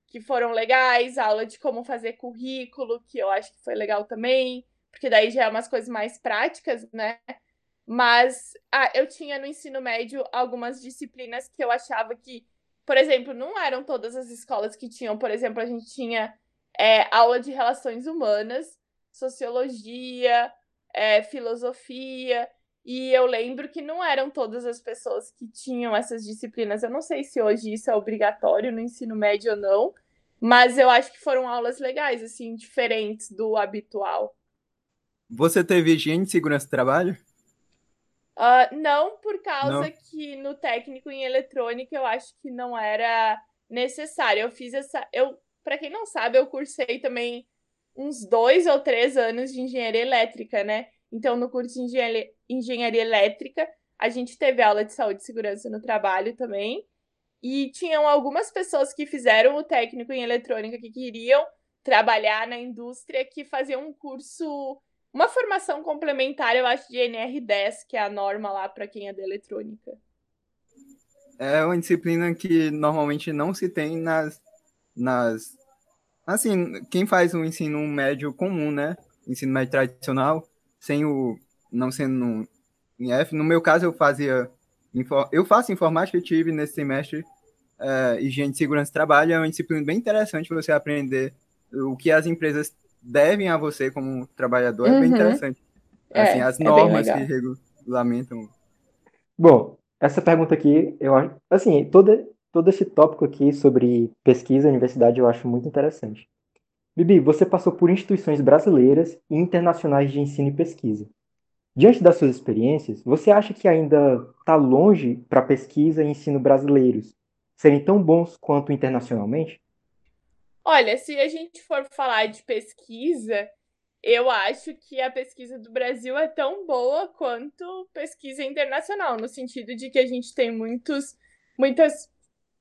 que foram legais, aula de como fazer currículo, que eu acho que foi legal também, porque daí já é umas coisas mais práticas, né? Mas ah, eu tinha no ensino médio algumas disciplinas que eu achava que, por exemplo, não eram todas as escolas que tinham. Por exemplo, a gente tinha é, aula de relações humanas, sociologia, é, filosofia. E eu lembro que não eram todas as pessoas que tinham essas disciplinas. Eu não sei se hoje isso é obrigatório no ensino médio ou não, mas eu acho que foram aulas legais, assim, diferentes do habitual. Você teve higiene de segurança trabalho? Uh, não, por causa não. que no técnico em eletrônica eu acho que não era necessário. Eu fiz essa. Eu, para quem não sabe, eu cursei também uns dois ou três anos de engenharia elétrica, né? Então, no curso de engenharia, engenharia elétrica, a gente teve aula de saúde e segurança no trabalho também. E tinham algumas pessoas que fizeram o técnico em eletrônica que queriam trabalhar na indústria que faziam um curso, uma formação complementar, eu acho, de NR10, que é a norma lá para quem é da eletrônica. É uma disciplina que normalmente não se tem nas, nas assim, quem faz o ensino médio comum, né? Ensino médio tradicional, sem o não sendo em F. No meu caso, eu fazia eu faço informática e tive nesse semestre uh, higiene segurança de trabalho. É uma disciplina bem interessante você aprender o que as empresas devem a você como trabalhador. Uhum. É bem uhum. interessante. É, assim, as é normas que regulamentam. Bom, essa pergunta aqui, eu acho, assim, todo, todo esse tópico aqui sobre pesquisa e universidade eu acho muito interessante. Bibi, você passou por instituições brasileiras e internacionais de ensino e pesquisa. Diante das suas experiências, você acha que ainda está longe para pesquisa e ensino brasileiros serem tão bons quanto internacionalmente? Olha, se a gente for falar de pesquisa, eu acho que a pesquisa do Brasil é tão boa quanto pesquisa internacional, no sentido de que a gente tem muitos, muitas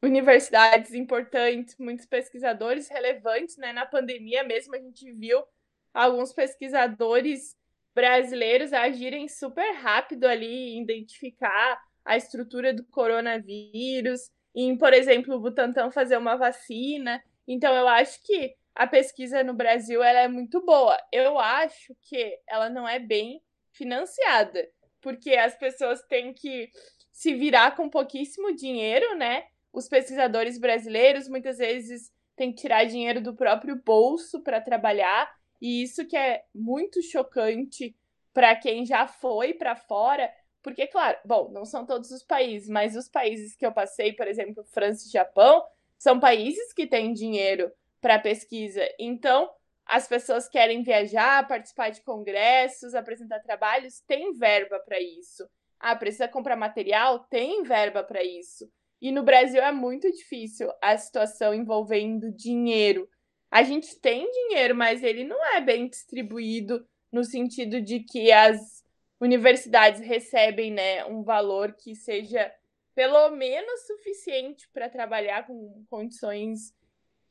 universidades importantes, muitos pesquisadores relevantes, né? Na pandemia mesmo a gente viu alguns pesquisadores brasileiros agirem super rápido ali, identificar a estrutura do coronavírus, em, por exemplo, o Butantan fazer uma vacina. Então, eu acho que a pesquisa no Brasil ela é muito boa. Eu acho que ela não é bem financiada, porque as pessoas têm que se virar com pouquíssimo dinheiro, né? Os pesquisadores brasileiros muitas vezes têm que tirar dinheiro do próprio bolso para trabalhar e isso que é muito chocante para quem já foi para fora, porque, claro, bom, não são todos os países, mas os países que eu passei, por exemplo, França e Japão, são países que têm dinheiro para pesquisa. Então, as pessoas querem viajar, participar de congressos, apresentar trabalhos, tem verba para isso. Ah, precisa comprar material? Tem verba para isso. E no Brasil é muito difícil a situação envolvendo dinheiro. A gente tem dinheiro, mas ele não é bem distribuído no sentido de que as universidades recebem né, um valor que seja pelo menos suficiente para trabalhar com condições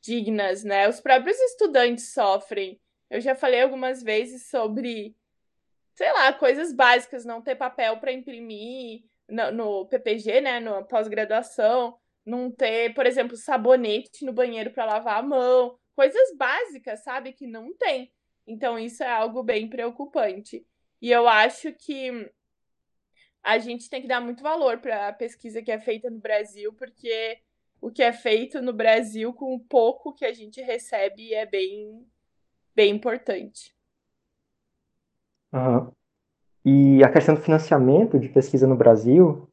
dignas, né? Os próprios estudantes sofrem. Eu já falei algumas vezes sobre, sei lá, coisas básicas, não ter papel para imprimir no, no, PPG, né, no pós-graduação, não ter, por exemplo, sabonete no banheiro para lavar a mão, coisas básicas, sabe, que não tem. Então, isso é algo bem preocupante. E eu acho que a gente tem que dar muito valor para a pesquisa que é feita no Brasil, porque o que é feito no Brasil com o pouco que a gente recebe é bem, bem importante. Uhum. E a questão do financiamento de pesquisa no Brasil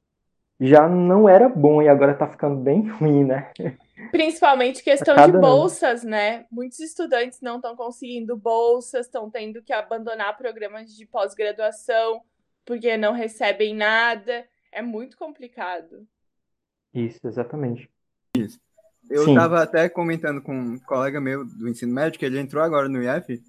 já não era bom e agora está ficando bem ruim, né? Principalmente questão de bolsas, ano. né? Muitos estudantes não estão conseguindo bolsas, estão tendo que abandonar programas de pós-graduação porque não recebem nada. É muito complicado. Isso, exatamente. Isso. Eu estava até comentando com um colega meu do ensino médio, que ele entrou agora no IF,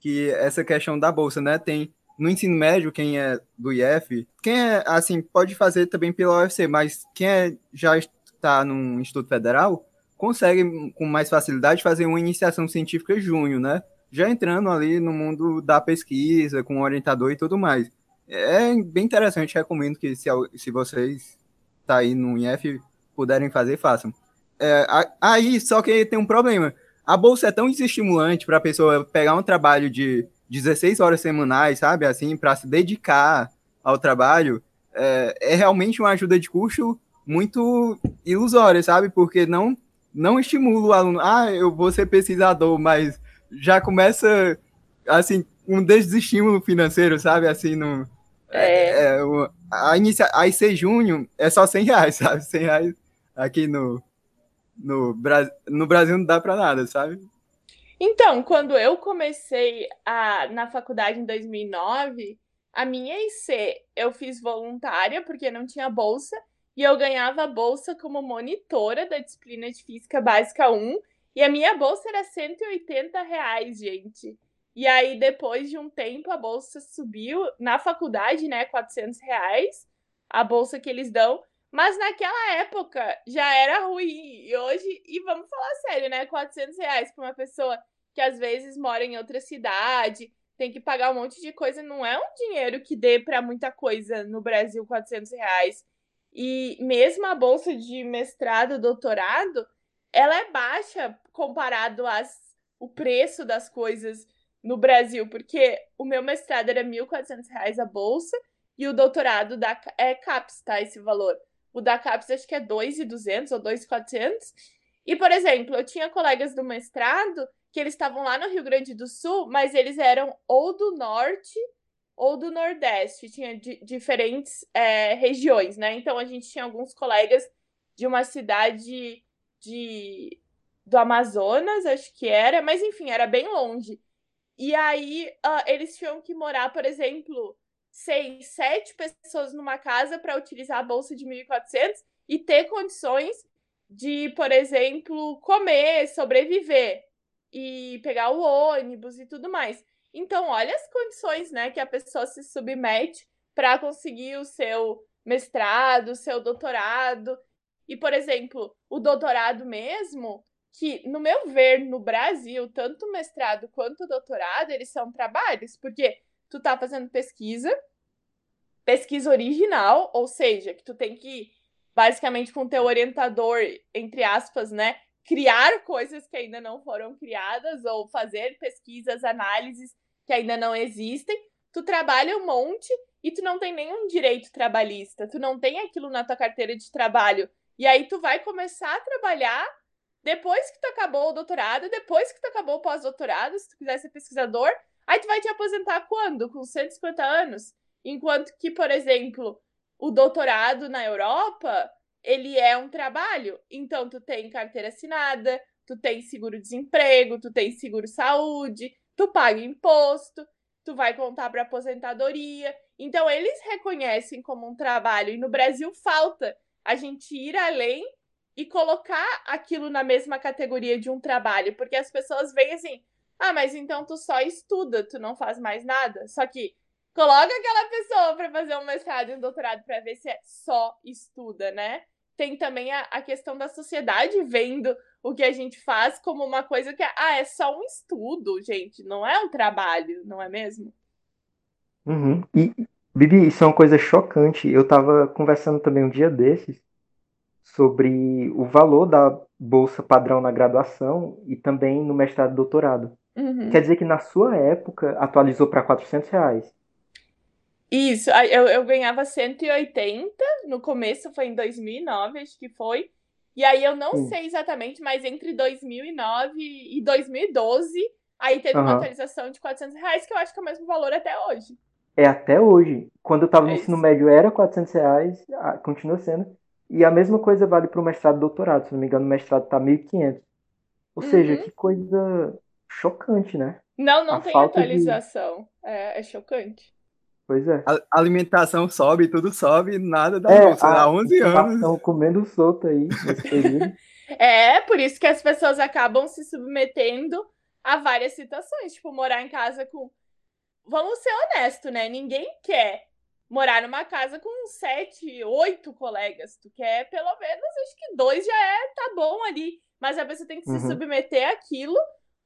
que essa questão da bolsa, né? Tem no ensino médio, quem é do IF, quem é, assim, pode fazer também pela UFC, mas quem é, já está no Instituto Federal, consegue com mais facilidade fazer uma iniciação científica junho, né? Já entrando ali no mundo da pesquisa, com orientador e tudo mais. É bem interessante, recomendo que se, se vocês tá aí no IF puderem fazer, façam. É, aí, só que tem um problema. A bolsa é tão desestimulante para a pessoa pegar um trabalho de 16 horas semanais, sabe? Assim, para se dedicar ao trabalho, é, é, realmente uma ajuda de custo muito ilusória, sabe? Porque não, não estimula o aluno, ah, eu vou ser pesquisador, mas já começa, assim, um desestímulo financeiro, sabe? Assim, no, é. é, é a, inicia, a IC Júnior é só 100 reais, sabe? 100 reais aqui no, no, no Brasil não dá para nada, sabe? Então, quando eu comecei a, na faculdade em 2009, a minha IC eu fiz voluntária porque não tinha bolsa e eu ganhava bolsa como monitora da disciplina de Física Básica 1 e a minha bolsa era 180 reais, gente. E aí, depois de um tempo, a bolsa subiu na faculdade, né? 400 reais, a bolsa que eles dão. Mas naquela época já era ruim. E hoje, e vamos falar sério, né? 400 reais para uma pessoa que às vezes mora em outra cidade, tem que pagar um monte de coisa. Não é um dinheiro que dê para muita coisa no Brasil, 400 reais. E mesmo a bolsa de mestrado, doutorado, ela é baixa comparado às o preço das coisas no Brasil, porque o meu mestrado era R$ 1.400 a bolsa e o doutorado da é CAPES, tá? Esse valor. O da CAPES acho que é 2.200 ou 2.400. E, por exemplo, eu tinha colegas do mestrado que eles estavam lá no Rio Grande do Sul, mas eles eram ou do norte ou do nordeste, tinha diferentes é, regiões, né? Então a gente tinha alguns colegas de uma cidade de do Amazonas, acho que era, mas enfim, era bem longe. E aí uh, eles tinham que morar, por exemplo, seis, sete pessoas numa casa para utilizar a bolsa de 1.400 e ter condições de, por exemplo, comer, sobreviver e pegar o ônibus e tudo mais. Então, olha as condições, né, que a pessoa se submete para conseguir o seu mestrado, o seu doutorado. E, por exemplo, o doutorado mesmo, que, no meu ver, no Brasil, tanto mestrado quanto doutorado, eles são trabalhos, porque tu tá fazendo pesquisa, pesquisa original, ou seja, que tu tem que, basicamente, com teu orientador, entre aspas, né, criar coisas que ainda não foram criadas, ou fazer pesquisas, análises que ainda não existem. Tu trabalha um monte e tu não tem nenhum direito trabalhista, tu não tem aquilo na tua carteira de trabalho. E aí tu vai começar a trabalhar depois que tu acabou o doutorado, depois que tu acabou o pós-doutorado, se tu quiser ser pesquisador, aí tu vai te aposentar quando? Com 150 anos? Enquanto que, por exemplo, o doutorado na Europa, ele é um trabalho. Então, tu tem carteira assinada, tu tem seguro-desemprego, tu tem seguro-saúde, tu paga imposto, tu vai contar para aposentadoria. Então, eles reconhecem como um trabalho. E no Brasil falta a gente ir além e colocar aquilo na mesma categoria de um trabalho, porque as pessoas veem assim: ah, mas então tu só estuda, tu não faz mais nada. Só que coloca aquela pessoa para fazer um mestrado e um doutorado para ver se é só estuda, né? Tem também a, a questão da sociedade vendo o que a gente faz como uma coisa que é, ah, é só um estudo, gente, não é um trabalho, não é mesmo? Uhum. E, Bibi, isso é uma coisa chocante. Eu tava conversando também um dia desses sobre o valor da bolsa padrão na graduação e também no mestrado e doutorado. Uhum. Quer dizer que na sua época atualizou para 400 reais. Isso, eu, eu ganhava 180, no começo foi em 2009, acho que foi. E aí eu não Sim. sei exatamente, mas entre 2009 e 2012, aí teve uhum. uma atualização de 400 reais, que eu acho que é o mesmo valor até hoje. É até hoje. Quando eu estava no é ensino médio era 400 reais, ah, continua sendo. E a mesma coisa vale para o mestrado e doutorado. Se não me engano, o mestrado está 1.500. Ou uhum. seja, que coisa chocante, né? Não, não a tem atualização. De... É, é chocante. Pois é. A alimentação sobe, tudo sobe, nada da é, bolsa. Há 11 anos. Estão comendo solto aí é, por isso que as pessoas acabam se submetendo a várias situações. Tipo, morar em casa com. Vamos ser honestos, né? Ninguém quer morar numa casa com sete, oito colegas. Tu quer pelo menos, acho que dois já é, tá bom ali. Mas a pessoa tem que uhum. se submeter àquilo,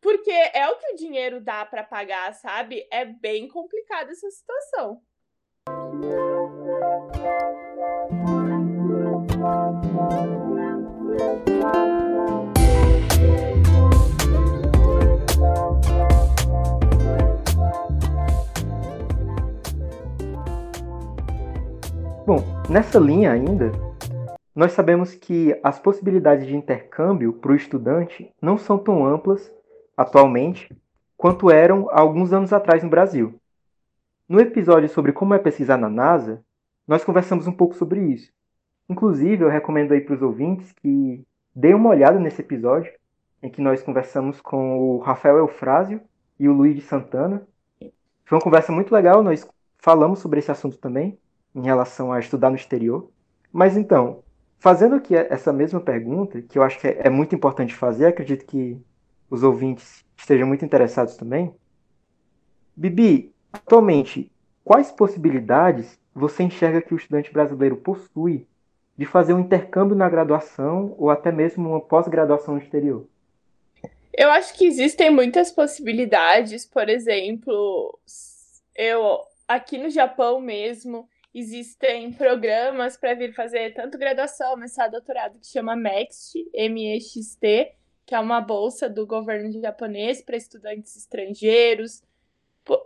porque é o que o dinheiro dá para pagar, sabe? É bem complicada essa situação. Nessa linha ainda, nós sabemos que as possibilidades de intercâmbio para o estudante não são tão amplas atualmente quanto eram há alguns anos atrás no Brasil. No episódio sobre como é pesquisar na NASA, nós conversamos um pouco sobre isso. Inclusive, eu recomendo aí para os ouvintes que deem uma olhada nesse episódio, em que nós conversamos com o Rafael Eufrásio e o Luiz de Santana. Foi uma conversa muito legal, nós falamos sobre esse assunto também, em relação a estudar no exterior. Mas então, fazendo aqui essa mesma pergunta, que eu acho que é, é muito importante fazer, acredito que os ouvintes estejam muito interessados também. Bibi, atualmente, quais possibilidades você enxerga que o estudante brasileiro possui de fazer um intercâmbio na graduação ou até mesmo uma pós-graduação no exterior? Eu acho que existem muitas possibilidades, por exemplo, eu aqui no Japão mesmo existem programas para vir fazer tanto graduação, mestrado, doutorado que chama MEXT, M-E-X-T, que é uma bolsa do governo japonês para estudantes estrangeiros.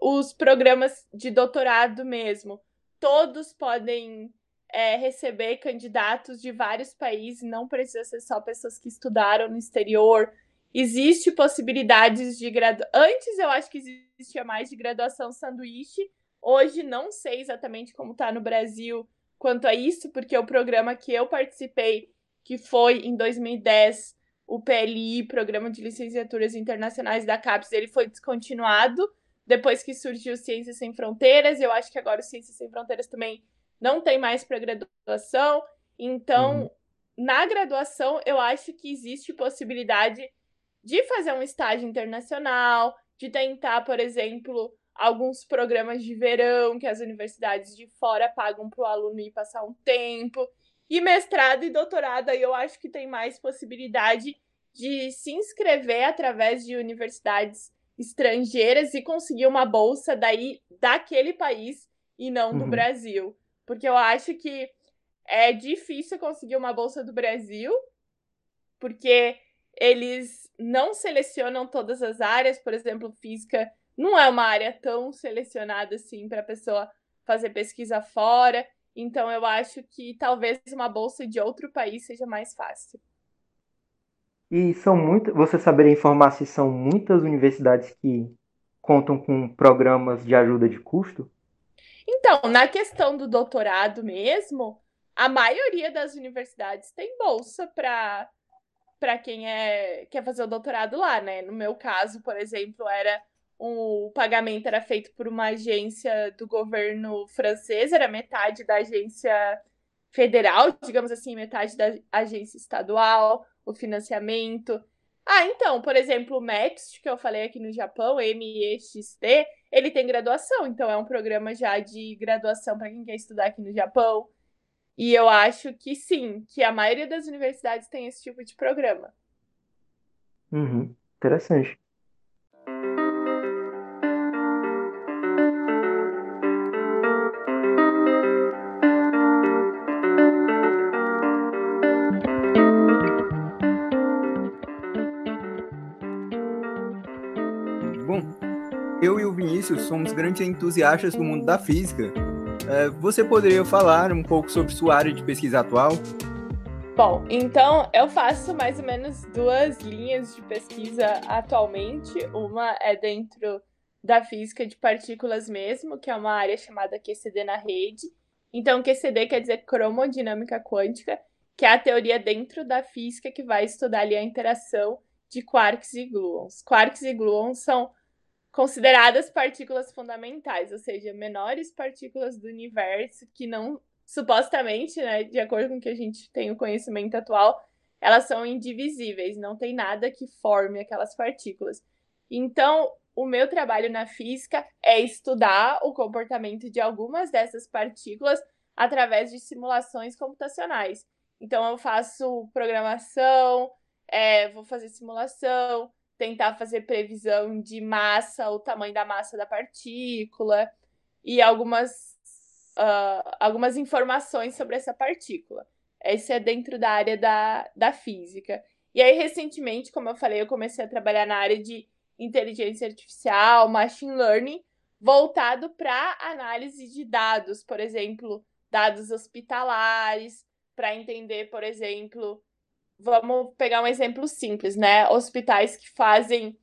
Os programas de doutorado mesmo, todos podem é, receber candidatos de vários países, não precisa ser só pessoas que estudaram no exterior. Existe possibilidades de graduação. Antes eu acho que existia mais de graduação sanduíche. Hoje não sei exatamente como está no Brasil quanto a isso, porque o programa que eu participei, que foi em 2010, o PLI, Programa de Licenciaturas Internacionais da CAPES, ele foi descontinuado depois que surgiu Ciências Sem Fronteiras. Eu acho que agora o Ciências Sem Fronteiras também não tem mais para graduação. Então, uhum. na graduação, eu acho que existe possibilidade de fazer um estágio internacional, de tentar, por exemplo, alguns programas de verão que as universidades de fora pagam para o aluno ir passar um tempo. E mestrado e doutorado, aí eu acho que tem mais possibilidade de se inscrever através de universidades estrangeiras e conseguir uma bolsa daí daquele país e não do uhum. Brasil. Porque eu acho que é difícil conseguir uma bolsa do Brasil, porque eles não selecionam todas as áreas, por exemplo, física não é uma área tão selecionada assim para a pessoa fazer pesquisa fora. Então eu acho que talvez uma bolsa de outro país seja mais fácil. E são muitas, você saberia informar se são muitas universidades que contam com programas de ajuda de custo? Então, na questão do doutorado mesmo, a maioria das universidades tem bolsa para para quem é quer fazer o doutorado lá, né? No meu caso, por exemplo, era o pagamento era feito por uma agência do governo francês, era metade da agência federal, digamos assim, metade da agência estadual, o financiamento. Ah, então, por exemplo, o MEXT, que eu falei aqui no Japão, MEXT, ele tem graduação, então é um programa já de graduação para quem quer estudar aqui no Japão. E eu acho que sim, que a maioria das universidades tem esse tipo de programa. Uhum. Interessante. Somos grandes entusiastas do mundo da física é, você poderia falar um pouco sobre sua área de pesquisa atual? Bom, então eu faço mais ou menos duas linhas de pesquisa atualmente. Uma é dentro da física de partículas mesmo, que é uma área chamada QCD na rede. Então, QCD quer dizer cromodinâmica quântica, que é a teoria dentro da física que vai estudar ali a interação de quarks e gluons. Quarks e gluons são consideradas partículas fundamentais, ou seja, menores partículas do universo que não, supostamente, né, de acordo com o que a gente tem o conhecimento atual, elas são indivisíveis, não tem nada que forme aquelas partículas. Então, o meu trabalho na física é estudar o comportamento de algumas dessas partículas através de simulações computacionais. Então, eu faço programação, é, vou fazer simulação, tentar fazer previsão de massa, o tamanho da massa da partícula e algumas, uh, algumas informações sobre essa partícula. Esse é dentro da área da, da física. E aí, recentemente, como eu falei, eu comecei a trabalhar na área de inteligência artificial, machine learning, voltado para análise de dados, por exemplo, dados hospitalares, para entender, por exemplo, vamos pegar um exemplo simples, né? Hospitais que fazem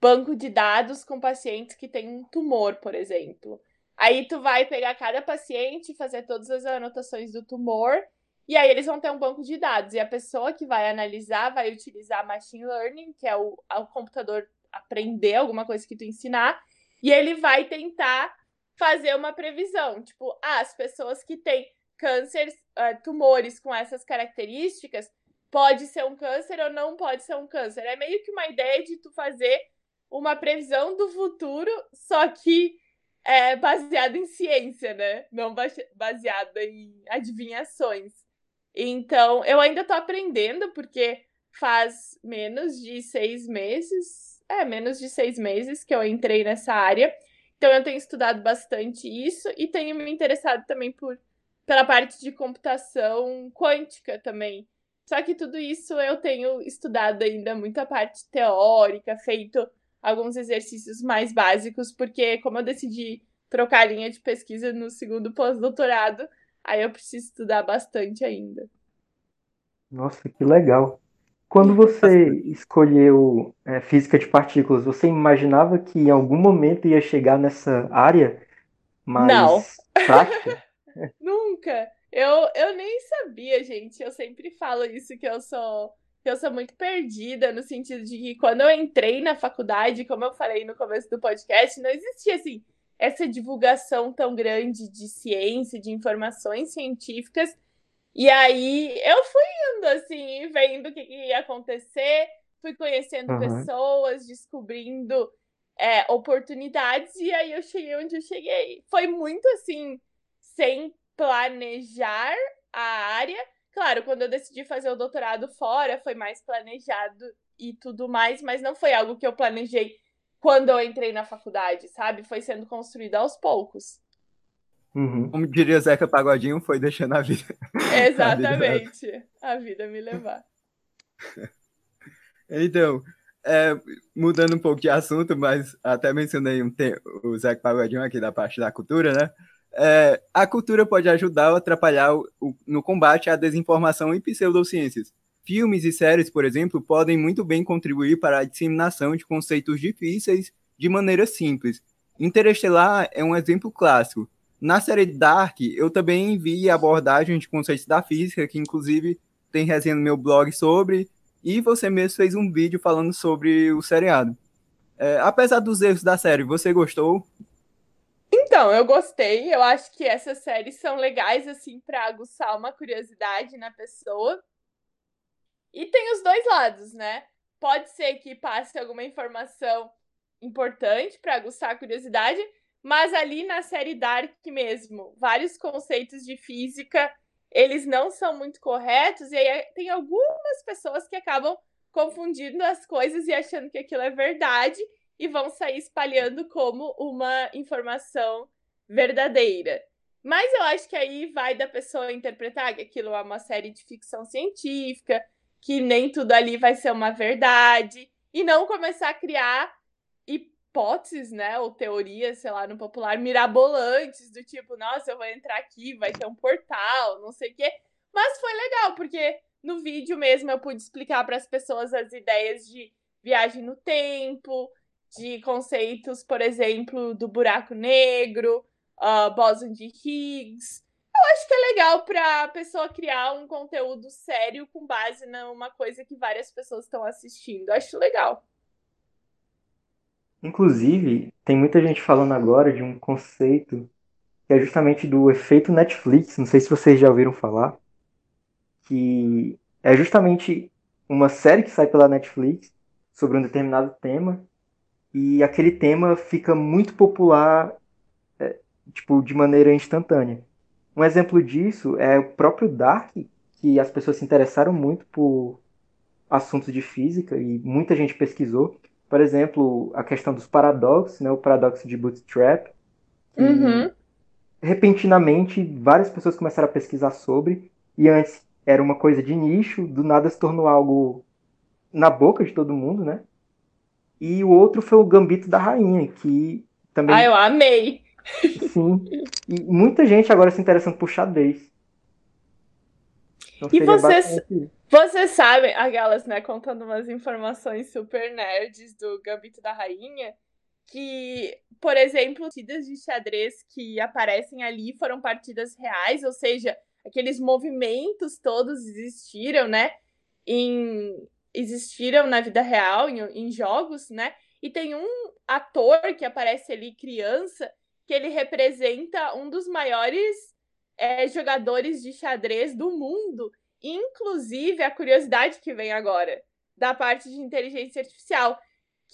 banco de dados com pacientes que têm um tumor, por exemplo. Aí tu vai pegar cada paciente, fazer todas as anotações do tumor, e aí eles vão ter um banco de dados. E a pessoa que vai analisar vai utilizar machine learning, que é o, o computador aprender alguma coisa que tu ensinar, e ele vai tentar fazer uma previsão. Tipo, ah, as pessoas que têm câncer, uh, tumores com essas características, pode ser um câncer ou não pode ser um câncer. É meio que uma ideia de tu fazer uma previsão do futuro, só que é baseada em ciência, né? Não baseada em adivinhações. Então, eu ainda tô aprendendo, porque faz menos de seis meses, é, menos de seis meses que eu entrei nessa área. Então, eu tenho estudado bastante isso e tenho me interessado também por pela parte de computação quântica também. Só que tudo isso eu tenho estudado ainda muita parte teórica, feito alguns exercícios mais básicos, porque como eu decidi trocar a linha de pesquisa no segundo pós-doutorado, aí eu preciso estudar bastante ainda. Nossa, que legal. Quando você escolheu é, física de partículas, você imaginava que em algum momento ia chegar nessa área mais Não. prática? Nunca. Eu, eu nem sabia, gente. Eu sempre falo isso que eu sou que eu sou muito perdida no sentido de que quando eu entrei na faculdade, como eu falei no começo do podcast, não existia assim essa divulgação tão grande de ciência, de informações científicas. E aí eu fui indo assim, vendo o que, ia acontecer, fui conhecendo uhum. pessoas, descobrindo é, oportunidades, e aí eu cheguei onde eu cheguei. Foi muito assim, sem planejar a área, Claro, quando eu decidi fazer o doutorado fora, foi mais planejado e tudo mais, mas não foi algo que eu planejei quando eu entrei na faculdade, sabe? Foi sendo construído aos poucos. Uhum. Como diria Zeca Pagodinho, foi deixando a vida. Exatamente. a, vida... a vida me levar. Então, é, mudando um pouco de assunto, mas até mencionei um o Zeca Pagodinho aqui da parte da cultura, né? É, a cultura pode ajudar ou atrapalhar o, o, no combate à desinformação e pseudociências. Filmes e séries, por exemplo, podem muito bem contribuir para a disseminação de conceitos difíceis de maneira simples. Interestelar é um exemplo clássico. Na série Dark, eu também vi abordagem de conceitos da física, que inclusive tem resenha no meu blog sobre, e você mesmo fez um vídeo falando sobre o seriado. É, apesar dos erros da série, você gostou? Então, eu gostei. Eu acho que essas séries são legais, assim, para aguçar uma curiosidade na pessoa. E tem os dois lados, né? Pode ser que passe alguma informação importante para aguçar a curiosidade, mas ali na série Dark mesmo, vários conceitos de física, eles não são muito corretos, e aí tem algumas pessoas que acabam confundindo as coisas e achando que aquilo é verdade, e vão sair espalhando como uma informação verdadeira. Mas eu acho que aí vai da pessoa interpretar que aquilo é uma série de ficção científica, que nem tudo ali vai ser uma verdade, e não começar a criar hipóteses, né, ou teorias, sei lá, no popular, mirabolantes, do tipo, nossa, eu vou entrar aqui, vai ter um portal, não sei o quê. Mas foi legal, porque no vídeo mesmo eu pude explicar para as pessoas as ideias de viagem no tempo, de conceitos, por exemplo, do buraco negro, uh, bóson de Higgs. Eu acho que é legal para a pessoa criar um conteúdo sério com base numa coisa que várias pessoas estão assistindo. Eu acho legal. Inclusive, tem muita gente falando agora de um conceito que é justamente do efeito Netflix. Não sei se vocês já ouviram falar. Que é justamente uma série que sai pela Netflix sobre um determinado tema e aquele tema fica muito popular, é, tipo, de maneira instantânea. Um exemplo disso é o próprio Dark, que as pessoas se interessaram muito por assuntos de física e muita gente pesquisou. Por exemplo, a questão dos paradoxos, né, o paradoxo de Bootstrap. Uhum. Repentinamente, várias pessoas começaram a pesquisar sobre, e antes era uma coisa de nicho, do nada se tornou algo na boca de todo mundo, né? E o outro foi o Gambito da Rainha, que também. Ah, eu amei! Sim. E muita gente agora se interessando por xadrez. Então, e vocês, vocês sabem, aquelas, né, contando umas informações super nerds do Gambito da Rainha, que, por exemplo, partidas de xadrez que aparecem ali foram partidas reais, ou seja, aqueles movimentos todos existiram, né? Em, existiram na vida real, em, em jogos, né? E tem um ator que aparece ali, criança, que ele representa um dos maiores é, jogadores de xadrez do mundo. Inclusive, a curiosidade que vem agora, da parte de inteligência artificial,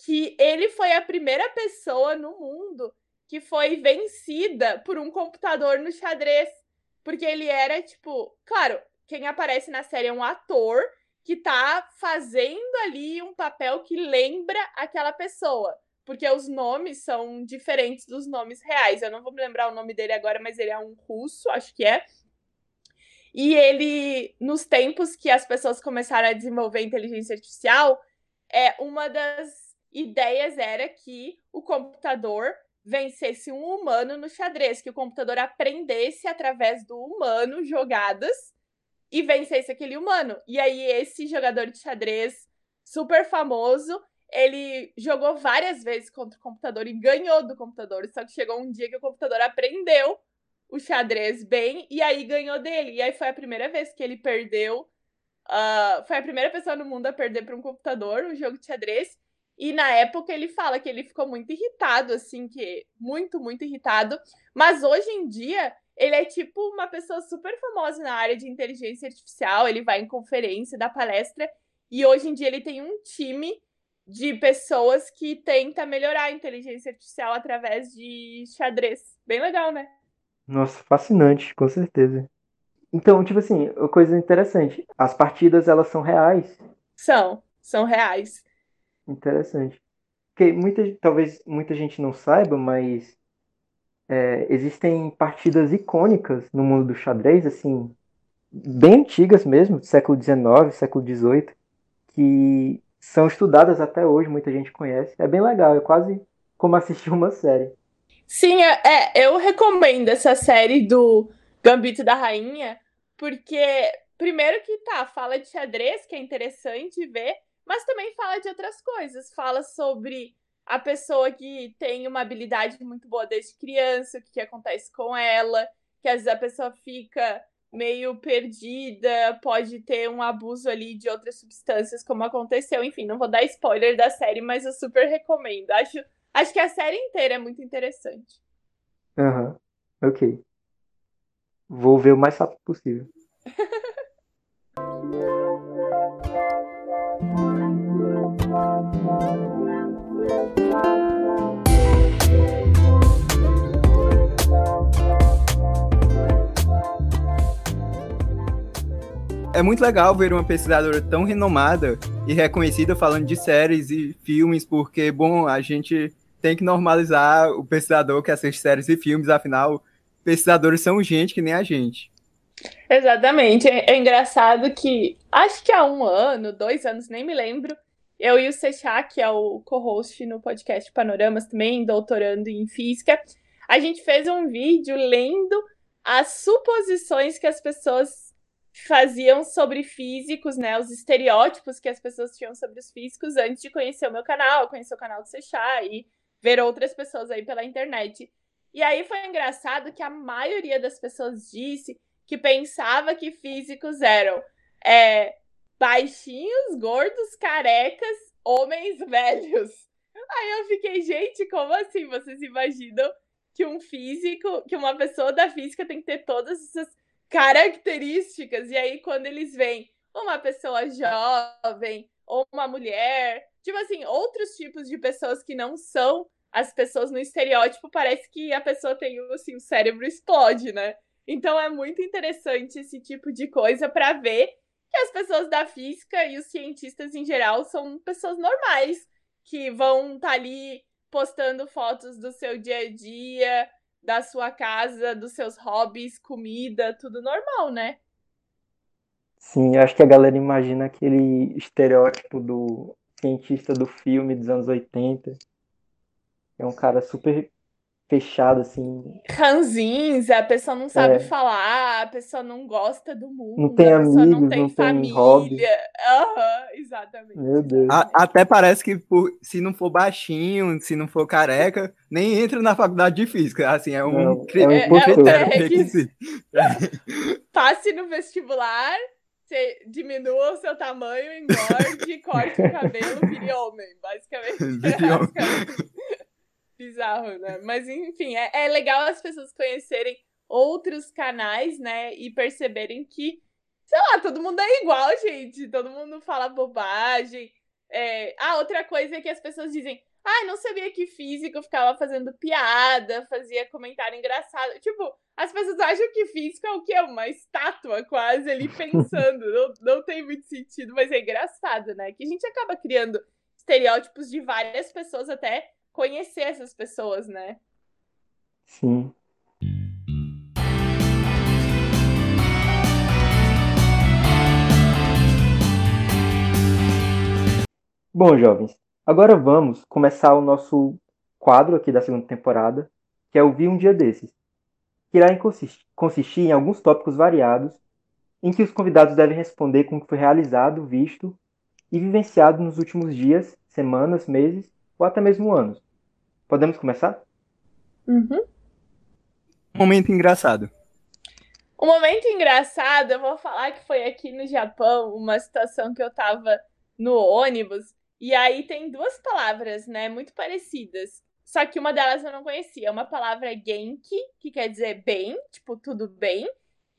que ele foi a primeira pessoa no mundo que foi vencida por um computador no xadrez. Porque ele era, tipo, claro, quem aparece na série é um ator que tá fazendo ali um papel que lembra aquela pessoa. Porque os nomes são diferentes dos nomes reais. Eu não vou me lembrar o nome dele agora, mas ele é um russo, acho que é. E ele, nos tempos que as pessoas começaram a desenvolver inteligência artificial, é uma das ideias era que o computador vencesse um humano no xadrez, que o computador aprendesse através do humano jogadas e vencesse aquele humano. E aí esse jogador de xadrez super famoso, ele jogou várias vezes contra o computador e ganhou do computador, só que chegou um dia que o computador aprendeu o xadrez bem e aí ganhou dele. E aí foi a primeira vez que ele perdeu. Uh, foi a primeira pessoa no mundo a perder para um computador um jogo de xadrez. E na época ele fala que ele ficou muito irritado, assim, que muito, muito irritado. Mas hoje em dia ele é tipo uma pessoa super famosa na área de inteligência artificial. Ele vai em conferência, dá palestra. E hoje em dia ele tem um time de pessoas que tenta melhorar a inteligência artificial através de xadrez. Bem legal, né? Nossa, fascinante, com certeza. Então, tipo assim, coisa interessante, as partidas elas são reais? São, são reais. Interessante. Porque muita, talvez muita gente não saiba, mas é, existem partidas icônicas no mundo do xadrez, assim, bem antigas mesmo, século XIX, século XVIII, que são estudadas até hoje, muita gente conhece. É bem legal, é quase como assistir uma série. Sim, é, é eu recomendo essa série do Gambito da Rainha, porque, primeiro que tá, fala de xadrez, que é interessante ver, mas também fala de outras coisas. Fala sobre a pessoa que tem uma habilidade muito boa desde criança, o que, que acontece com ela, que às vezes a pessoa fica meio perdida, pode ter um abuso ali de outras substâncias, como aconteceu. Enfim, não vou dar spoiler da série, mas eu super recomendo. Acho, acho que a série inteira é muito interessante. Aham, uhum. ok. Vou ver o mais rápido possível. É muito legal ver uma pesquisadora tão renomada e reconhecida falando de séries e filmes, porque, bom, a gente tem que normalizar o pesquisador que assiste séries e filmes, afinal, pesquisadores são gente que nem a gente. Exatamente. É, é engraçado que acho que há um ano, dois anos, nem me lembro, eu e o Sechá, que é o co-host no podcast Panoramas também, doutorando em física, a gente fez um vídeo lendo as suposições que as pessoas faziam sobre físicos, né? Os estereótipos que as pessoas tinham sobre os físicos antes de conhecer o meu canal, conhecer o canal do Sechá e ver outras pessoas aí pela internet. E aí foi engraçado que a maioria das pessoas disse que pensava que físicos eram é, baixinhos, gordos, carecas, homens velhos. Aí eu fiquei, gente, como assim? Vocês imaginam que um físico, que uma pessoa da física tem que ter todas essas características? E aí, quando eles veem uma pessoa jovem ou uma mulher, tipo assim, outros tipos de pessoas que não são as pessoas no estereótipo, parece que a pessoa tem assim, o cérebro explode, né? Então é muito interessante esse tipo de coisa para ver que as pessoas da física e os cientistas em geral são pessoas normais que vão estar tá ali postando fotos do seu dia a dia, da sua casa, dos seus hobbies, comida, tudo normal, né? Sim, acho que a galera imagina aquele estereótipo do cientista do filme dos anos 80. É um cara super fechado, assim. Ranzinza, a pessoa não sabe é. falar, a pessoa não gosta do mundo, não tem a pessoa amigos, não tem não família. tem hobby. Aham, exatamente. Meu Deus. A- até parece que por- se não for baixinho, se não for careca, nem entra na faculdade de física. Assim, é um, Não, cri- é um É- é impostor. critério, é requisito. Passe no vestibular, você diminua o seu tamanho, engorde, corte o cabelo, vire homem, basicamente. Vire homem. basicamente. Bizarro, né? Mas enfim, é, é legal as pessoas conhecerem outros canais, né? E perceberem que, sei lá, todo mundo é igual, gente. Todo mundo fala bobagem. É... Ah, outra coisa é que as pessoas dizem. Ah, não sabia que físico ficava fazendo piada, fazia comentário engraçado. Tipo, as pessoas acham que físico é o quê? Uma estátua quase ali pensando. não, não tem muito sentido, mas é engraçado, né? Que a gente acaba criando estereótipos de várias pessoas até conhecer essas pessoas, né? Sim. Bom, jovens, agora vamos começar o nosso quadro aqui da segunda temporada, que é o Vi um Dia Desses, que irá consistir, em alguns tópicos variados, em que os convidados devem responder com o que foi realizado, visto e vivenciado nos últimos dias, semanas, meses ou até mesmo anos. Podemos começar? Uhum. Momento engraçado. Um momento engraçado, eu vou falar que foi aqui no Japão, uma situação que eu tava no ônibus, e aí tem duas palavras, né, muito parecidas. Só que uma delas eu não conhecia. Uma palavra é genki, que quer dizer bem, tipo, tudo bem.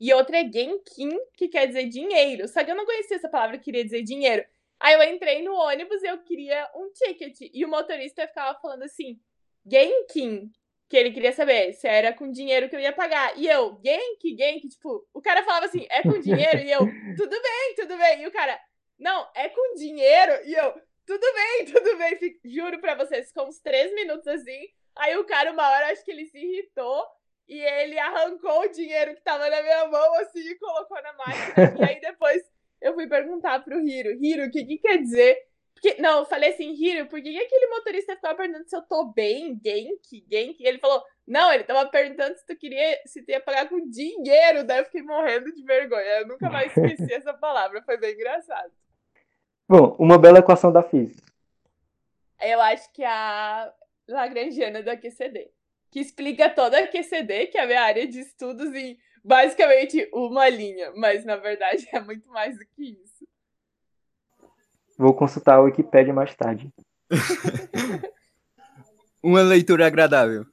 E outra é genkin, que quer dizer dinheiro. Só que eu não conhecia essa palavra que queria dizer dinheiro. Aí eu entrei no ônibus e eu queria um ticket. E o motorista ficava falando assim, genkin, que ele queria saber se era com dinheiro que eu ia pagar. E eu, Genki, Genki, tipo, o cara falava assim, é com dinheiro? E eu, tudo bem, tudo bem. E o cara, não, é com dinheiro? E eu, tudo bem, tudo bem. Fico- Juro pra vocês, ficou uns três minutos assim. Aí o cara, uma hora, acho que ele se irritou. E ele arrancou o dinheiro que tava na minha mão, assim, e colocou na máquina. e aí depois eu fui perguntar pro Hiro, Hiro, o que que quer dizer? Porque, não, eu falei assim, Hiro, por que, que aquele motorista ficava perguntando se eu tô bem, Genki, Genki? E ele falou, não, ele tava perguntando se tu queria, se tu ia pagar com dinheiro. Daí eu fiquei morrendo de vergonha. Eu nunca mais esqueci essa palavra, foi bem engraçado. Bom, uma bela equação da física. Eu acho que é a Lagrangiana do AQCD, que explica toda a AQCD, que é a minha área de estudos, em basicamente uma linha, mas na verdade é muito mais do que isso. Vou consultar a Wikipédia mais tarde. Uma leitura agradável.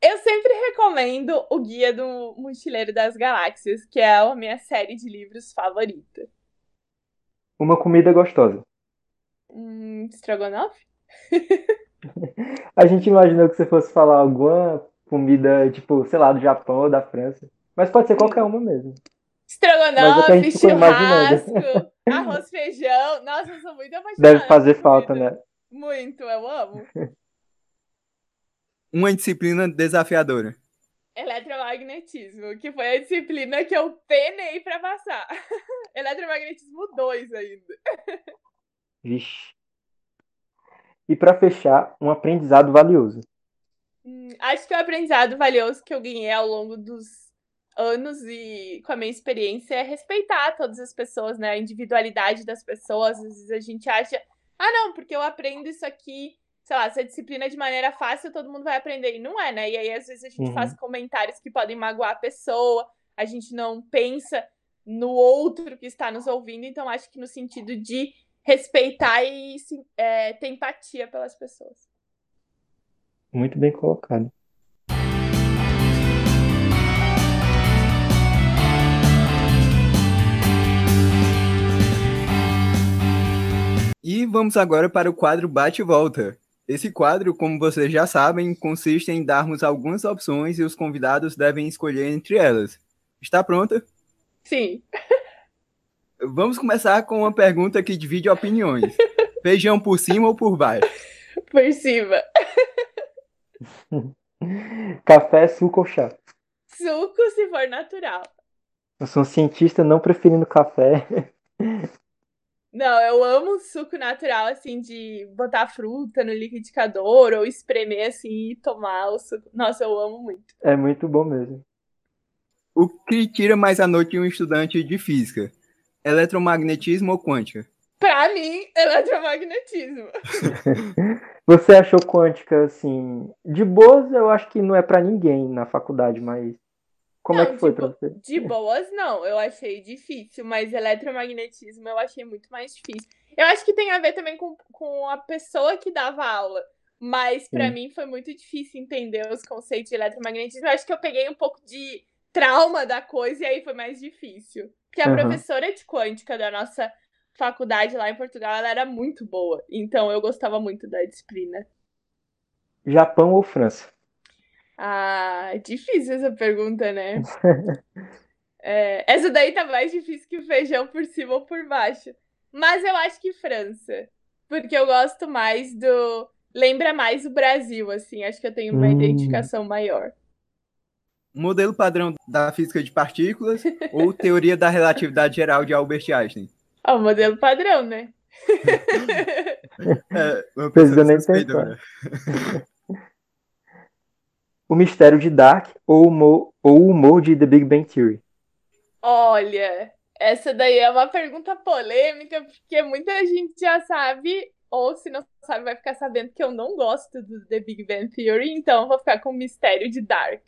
Eu sempre recomendo o Guia do Mochileiro das Galáxias, que é a minha série de livros favorita. Uma comida gostosa. Hum, Strogonoff? A gente imaginou que você fosse falar alguma comida, tipo, sei lá, do Japão ou da França. Mas pode ser qualquer uma mesmo. É Estrogonofe, churrasco, arroz, feijão. Nossa, eu sou muito apaixonada. Deve fazer falta, né? Muito, eu amo. Uma disciplina desafiadora. Eletromagnetismo, que foi a disciplina que eu penei pra passar. Eletromagnetismo 2 ainda. Vixe. E pra fechar, um aprendizado valioso. Hum, acho que o aprendizado valioso que eu ganhei ao longo dos anos e com a minha experiência é respeitar todas as pessoas, né? A individualidade das pessoas. Às vezes a gente acha, ah, não, porque eu aprendo isso aqui, sei lá, essa disciplina de maneira fácil, todo mundo vai aprender. E não é, né? E aí, às vezes, a gente Uhum. faz comentários que podem magoar a pessoa, a gente não pensa no outro que está nos ouvindo. Então, acho que no sentido de respeitar e é, ter empatia pelas pessoas. Muito bem colocado. E vamos agora para o quadro Bate e Volta. Esse quadro, como vocês já sabem, consiste em darmos algumas opções e os convidados devem escolher entre elas. Está pronta? Sim. Vamos começar com uma pergunta que divide opiniões. Feijão por cima ou por baixo? Por cima. Café, suco ou chá? Suco se for natural. Eu sou um cientista não preferindo café. Não, eu amo suco natural, assim, de botar fruta no liquidificador ou espremer, assim, e tomar o suco. Nossa, eu amo muito. É muito bom mesmo. O que tira mais a noite de um estudante de física? Eletromagnetismo ou quântica? Pra mim, eletromagnetismo. Você achou quântica, assim, de boas, eu acho que não é para ninguém na faculdade, mas como não, é que foi de, pra você? De boas, não. Eu achei difícil, mas eletromagnetismo eu achei muito mais difícil. Eu acho que tem a ver também com, com a pessoa que dava aula. Mas para mim foi muito difícil entender os conceitos de eletromagnetismo. Eu acho que eu peguei um pouco de trauma da coisa e aí foi mais difícil. Porque a uhum. professora de quântica da nossa faculdade lá em Portugal, ela era muito boa. Então eu gostava muito da disciplina. Japão ou França? Ah, difícil essa pergunta, né? é, essa daí tá mais difícil que o feijão por cima ou por baixo. Mas eu acho que França. Porque eu gosto mais do. Lembra mais o Brasil, assim. Acho que eu tenho uma hum. identificação maior. Modelo padrão da física de partículas ou teoria da relatividade geral de Albert Einstein? Ah, o modelo padrão, né? é, uma pessoa nem pensar. O mistério de Dark ou o humor, ou o humor de The Big Bang Theory? Olha, essa daí é uma pergunta polêmica, porque muita gente já sabe, ou se não sabe, vai ficar sabendo que eu não gosto do The Big Bang Theory, então eu vou ficar com o mistério de Dark.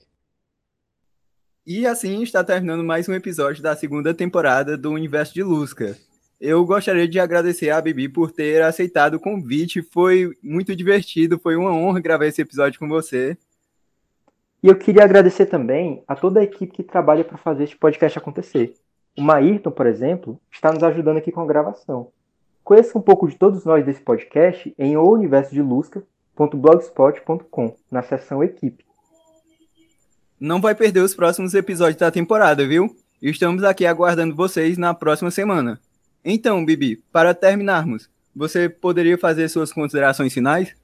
E assim está terminando mais um episódio da segunda temporada do Universo de Lusca. Eu gostaria de agradecer a Bibi por ter aceitado o convite. Foi muito divertido, foi uma honra gravar esse episódio com você. E eu queria agradecer também a toda a equipe que trabalha para fazer este podcast acontecer. O Maírton, por exemplo, está nos ajudando aqui com a gravação. Conheça um pouco de todos nós desse podcast em ouniversodelusca.blogspot.com, na seção Equipe. Não vai perder os próximos episódios da temporada, viu? Estamos aqui aguardando vocês na próxima semana. Então, Bibi, para terminarmos, você poderia fazer suas considerações finais?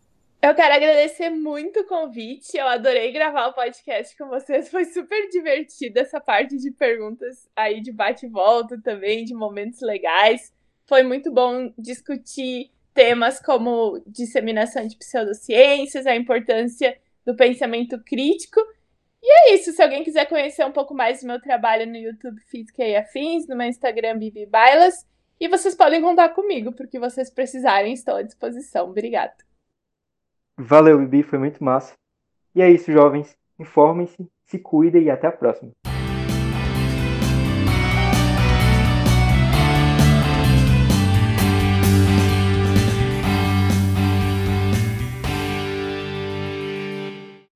Eu quero agradecer muito o convite. Eu adorei gravar o podcast com vocês. Foi super divertido essa parte de perguntas aí de bate volta também, de momentos legais. Foi muito bom discutir temas como disseminação de pseudociências, a importância do pensamento crítico. E é isso. Se alguém quiser conhecer um pouco mais do meu trabalho no YouTube Física e Afins, no meu Instagram Bibi Bailas, e vocês podem contar comigo, porque vocês precisarem, estou à disposição. Obrigada. Valeu, Bibi, foi muito massa. E é isso, jovens. Informem-se, se cuidem e até a próxima.